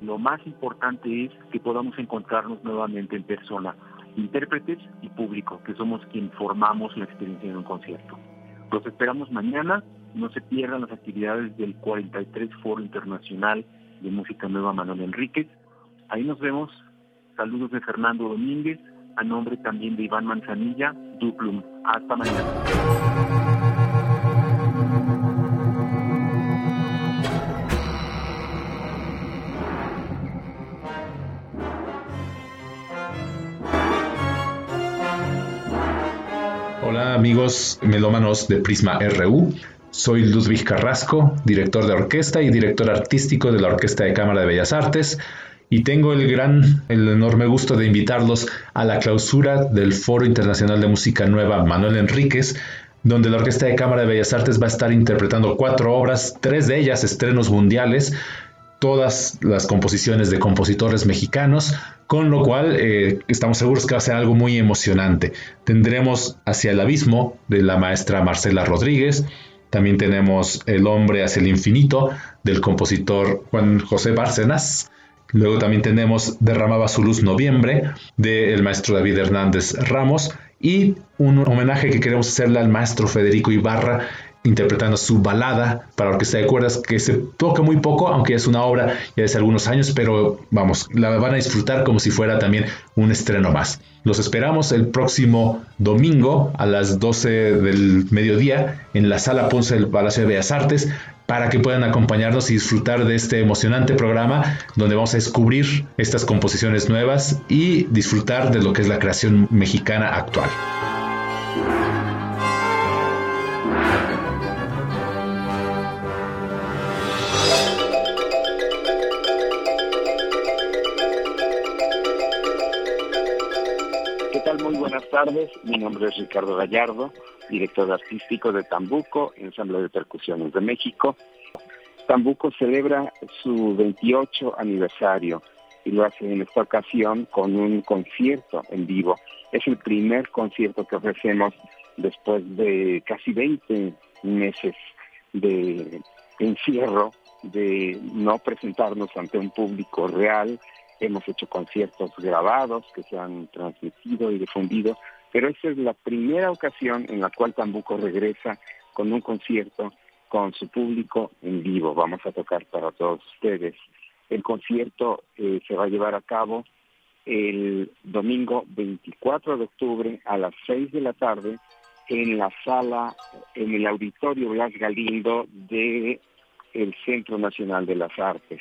lo más importante es que podamos encontrarnos nuevamente en persona, intérpretes y público, que somos quien formamos la experiencia de un concierto. Los esperamos mañana, no se pierdan las actividades del 43 Foro Internacional de Música Nueva Manuel Enríquez. Ahí nos vemos. Saludos de Fernando Domínguez, a nombre también de Iván Manzanilla, Duplum. Hasta mañana. Amigos melómanos de Prisma RU. Soy Ludwig Carrasco, director de orquesta y director artístico de la Orquesta de Cámara de Bellas Artes, y tengo el gran, el enorme gusto de invitarlos a la clausura del Foro Internacional de Música Nueva Manuel Enríquez, donde la Orquesta de Cámara de Bellas Artes va a estar interpretando cuatro obras, tres de ellas estrenos mundiales, todas las composiciones de compositores mexicanos, con lo cual eh, estamos seguros que va a ser algo muy emocionante. Tendremos Hacia el Abismo de la maestra Marcela Rodríguez, también tenemos El hombre hacia el infinito del compositor Juan José Bárcenas. Luego también tenemos Derramaba su luz noviembre del maestro David Hernández Ramos y un homenaje que queremos hacerle al maestro Federico Ibarra interpretando su balada para orquesta de cuerdas que se toca muy poco, aunque es una obra ya de hace algunos años, pero vamos, la van a disfrutar como si fuera también un estreno más. Los esperamos el próximo domingo a las 12 del mediodía en la sala Ponce del Palacio de Bellas Artes para que puedan acompañarnos y disfrutar de este emocionante programa donde vamos a descubrir estas composiciones nuevas y disfrutar de lo que es la creación mexicana actual. Tardes, mi nombre es Ricardo Gallardo, director artístico de Tambuco, Ensamble de Percusiones de México. Tambuco celebra su 28 aniversario y lo hace en esta ocasión con un concierto en vivo. Es el primer concierto que ofrecemos después de casi 20 meses de encierro, de no presentarnos ante un público real, hemos hecho conciertos grabados que se han transmitido y difundido, pero esta es la primera ocasión en la cual Tambuco regresa con un concierto con su público en vivo. Vamos a tocar para todos ustedes. El concierto eh, se va a llevar a cabo el domingo 24 de octubre a las 6 de la tarde en la sala, en el auditorio Blas Galindo de el Centro Nacional de las Artes.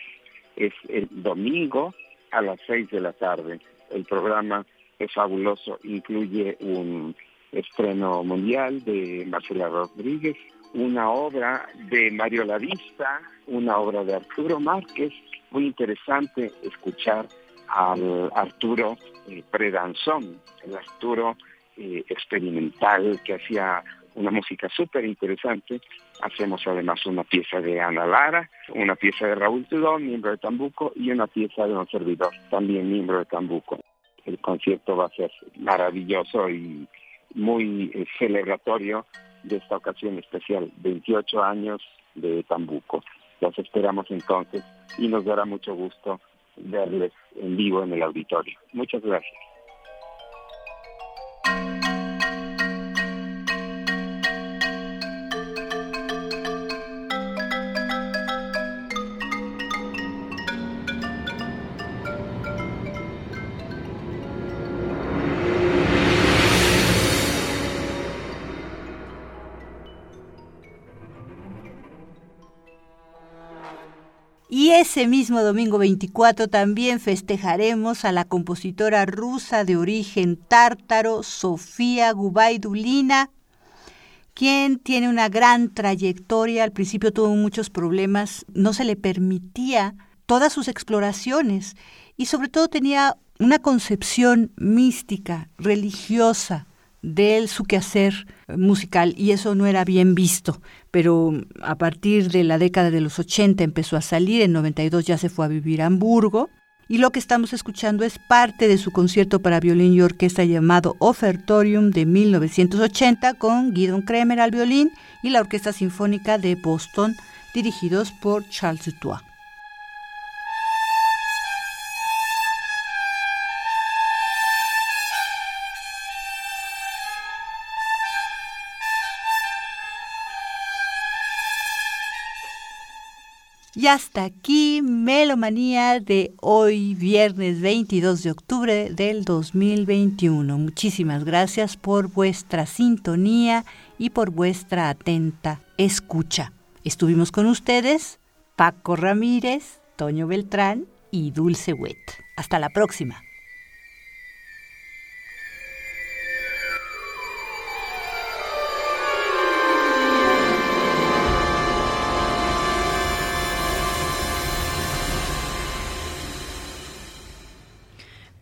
Es el domingo a las seis de la tarde. El programa es fabuloso, incluye un estreno mundial de Marcela Rodríguez, una obra de Mario Lavista, una obra de Arturo Márquez. Muy interesante escuchar al Arturo eh, Predanzón, el Arturo eh, experimental que hacía una música súper interesante. Hacemos además una pieza de Ana Lara, una pieza de Raúl Tudón, miembro de Tambuco, y una pieza de un servidor, también miembro de Tambuco. El concierto va a ser maravilloso y muy eh, celebratorio de esta ocasión especial, 28 años de Tambuco. Los esperamos entonces y nos dará mucho gusto verles en vivo en el auditorio. Muchas gracias. Ese mismo domingo 24 también festejaremos a la compositora rusa de origen tártaro Sofía Gubaidulina, quien tiene una gran trayectoria. Al principio tuvo muchos problemas, no se le permitía todas sus exploraciones y sobre todo tenía una concepción mística, religiosa de su quehacer musical y eso no era bien visto, pero a partir de la década de los 80 empezó a salir, en 92 ya se fue a vivir a Hamburgo y lo que estamos escuchando es parte de su concierto para violín y orquesta llamado Ofertorium de 1980 con Guidon Kremer al violín y la Orquesta Sinfónica de Boston dirigidos por Charles Dutoit. Y hasta aquí Melomanía de hoy, viernes 22 de octubre del 2021. Muchísimas gracias por vuestra sintonía y por vuestra atenta escucha. Estuvimos con ustedes Paco Ramírez, Toño Beltrán y Dulce Wet. Hasta la próxima.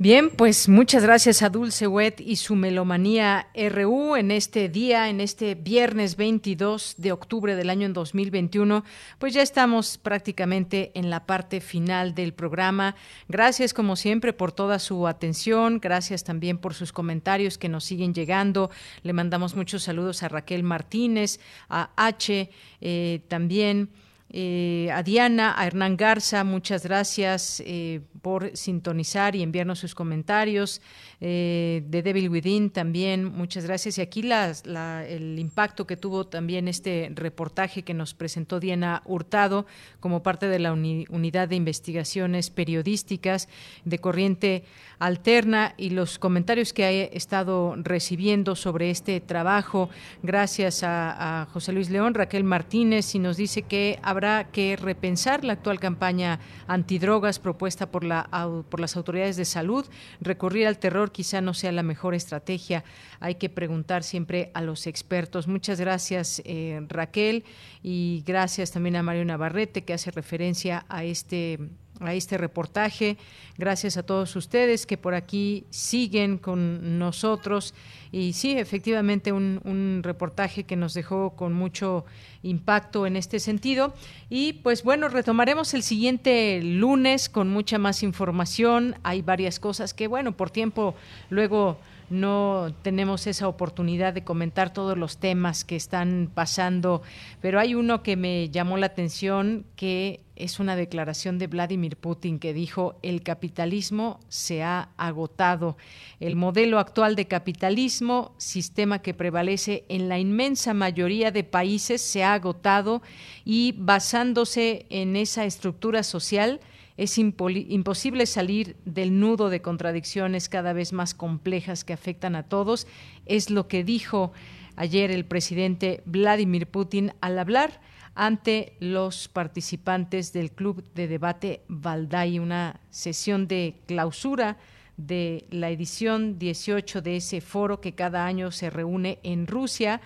Bien, pues muchas gracias a Dulce Wet y su Melomanía RU en este día, en este viernes 22 de octubre del año 2021. Pues ya estamos prácticamente en la parte final del programa. Gracias como siempre por toda su atención, gracias también por sus comentarios que nos siguen llegando. Le mandamos muchos saludos a Raquel Martínez, a H, eh, también. Eh, a Diana, a Hernán Garza, muchas gracias eh, por sintonizar y enviarnos sus comentarios. Eh, de Devil Within también, muchas gracias. Y aquí el impacto que tuvo también este reportaje que nos presentó Diana Hurtado como parte de la unidad de investigaciones periodísticas de corriente alterna y los comentarios que he estado recibiendo sobre este trabajo. Gracias a, a José Luis León, Raquel Martínez, y nos dice que habrá que repensar la actual campaña antidrogas propuesta por, la, por las autoridades de salud. Recurrir al terror quizá no sea la mejor estrategia. Hay que preguntar siempre a los expertos. Muchas gracias, eh, Raquel, y gracias también a Mario Navarrete, que hace referencia a este a este reportaje. Gracias a todos ustedes que por aquí siguen con nosotros. Y sí, efectivamente, un, reportaje que nos dejó con mucho impacto en este sentido. Y pues bueno, retomaremos el siguiente lunes con mucha más información. Hay varias cosas que, bueno, por tiempo luego no tenemos esa oportunidad de comentar todos los temas que están pasando, pero hay uno que me llamó la atención que es una declaración de Vladimir Putin que dijo el capitalismo se ha agotado. El modelo actual de capitalismo, sistema que prevalece en la inmensa mayoría de países, se ha agotado y basándose en esa estructura social, es imposible salir del nudo de contradicciones cada vez más complejas que afectan a todos. Es lo que dijo ayer el presidente Vladimir Putin al hablar ante los participantes del Club de Debate Valdai, una sesión de clausura de la edición 18 de ese foro que cada año se reúne en Rusia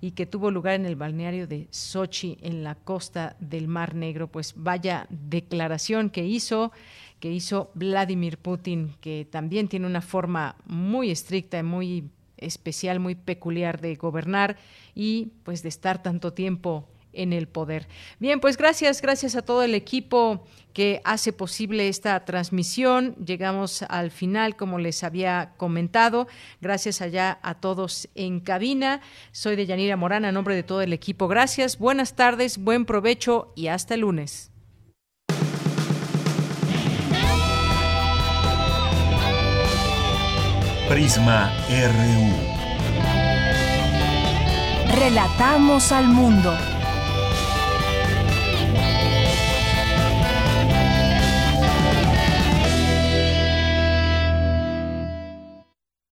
y que tuvo lugar en el balneario de Sochi, en la costa del Mar Negro. Pues vaya declaración que hizo que hizo Vladimir Putin, que también tiene una forma muy estricta y muy especial, muy peculiar de gobernar y pues de estar tanto tiempo en el poder. Bien, pues gracias, gracias a todo el equipo que hace posible esta transmisión. Llegamos al final, como les había comentado. Gracias allá a todos en cabina. Soy de Yanira Morán, a nombre de todo el equipo. Gracias, buenas tardes, buen provecho y hasta el lunes. Prisma RU. Relatamos al mundo.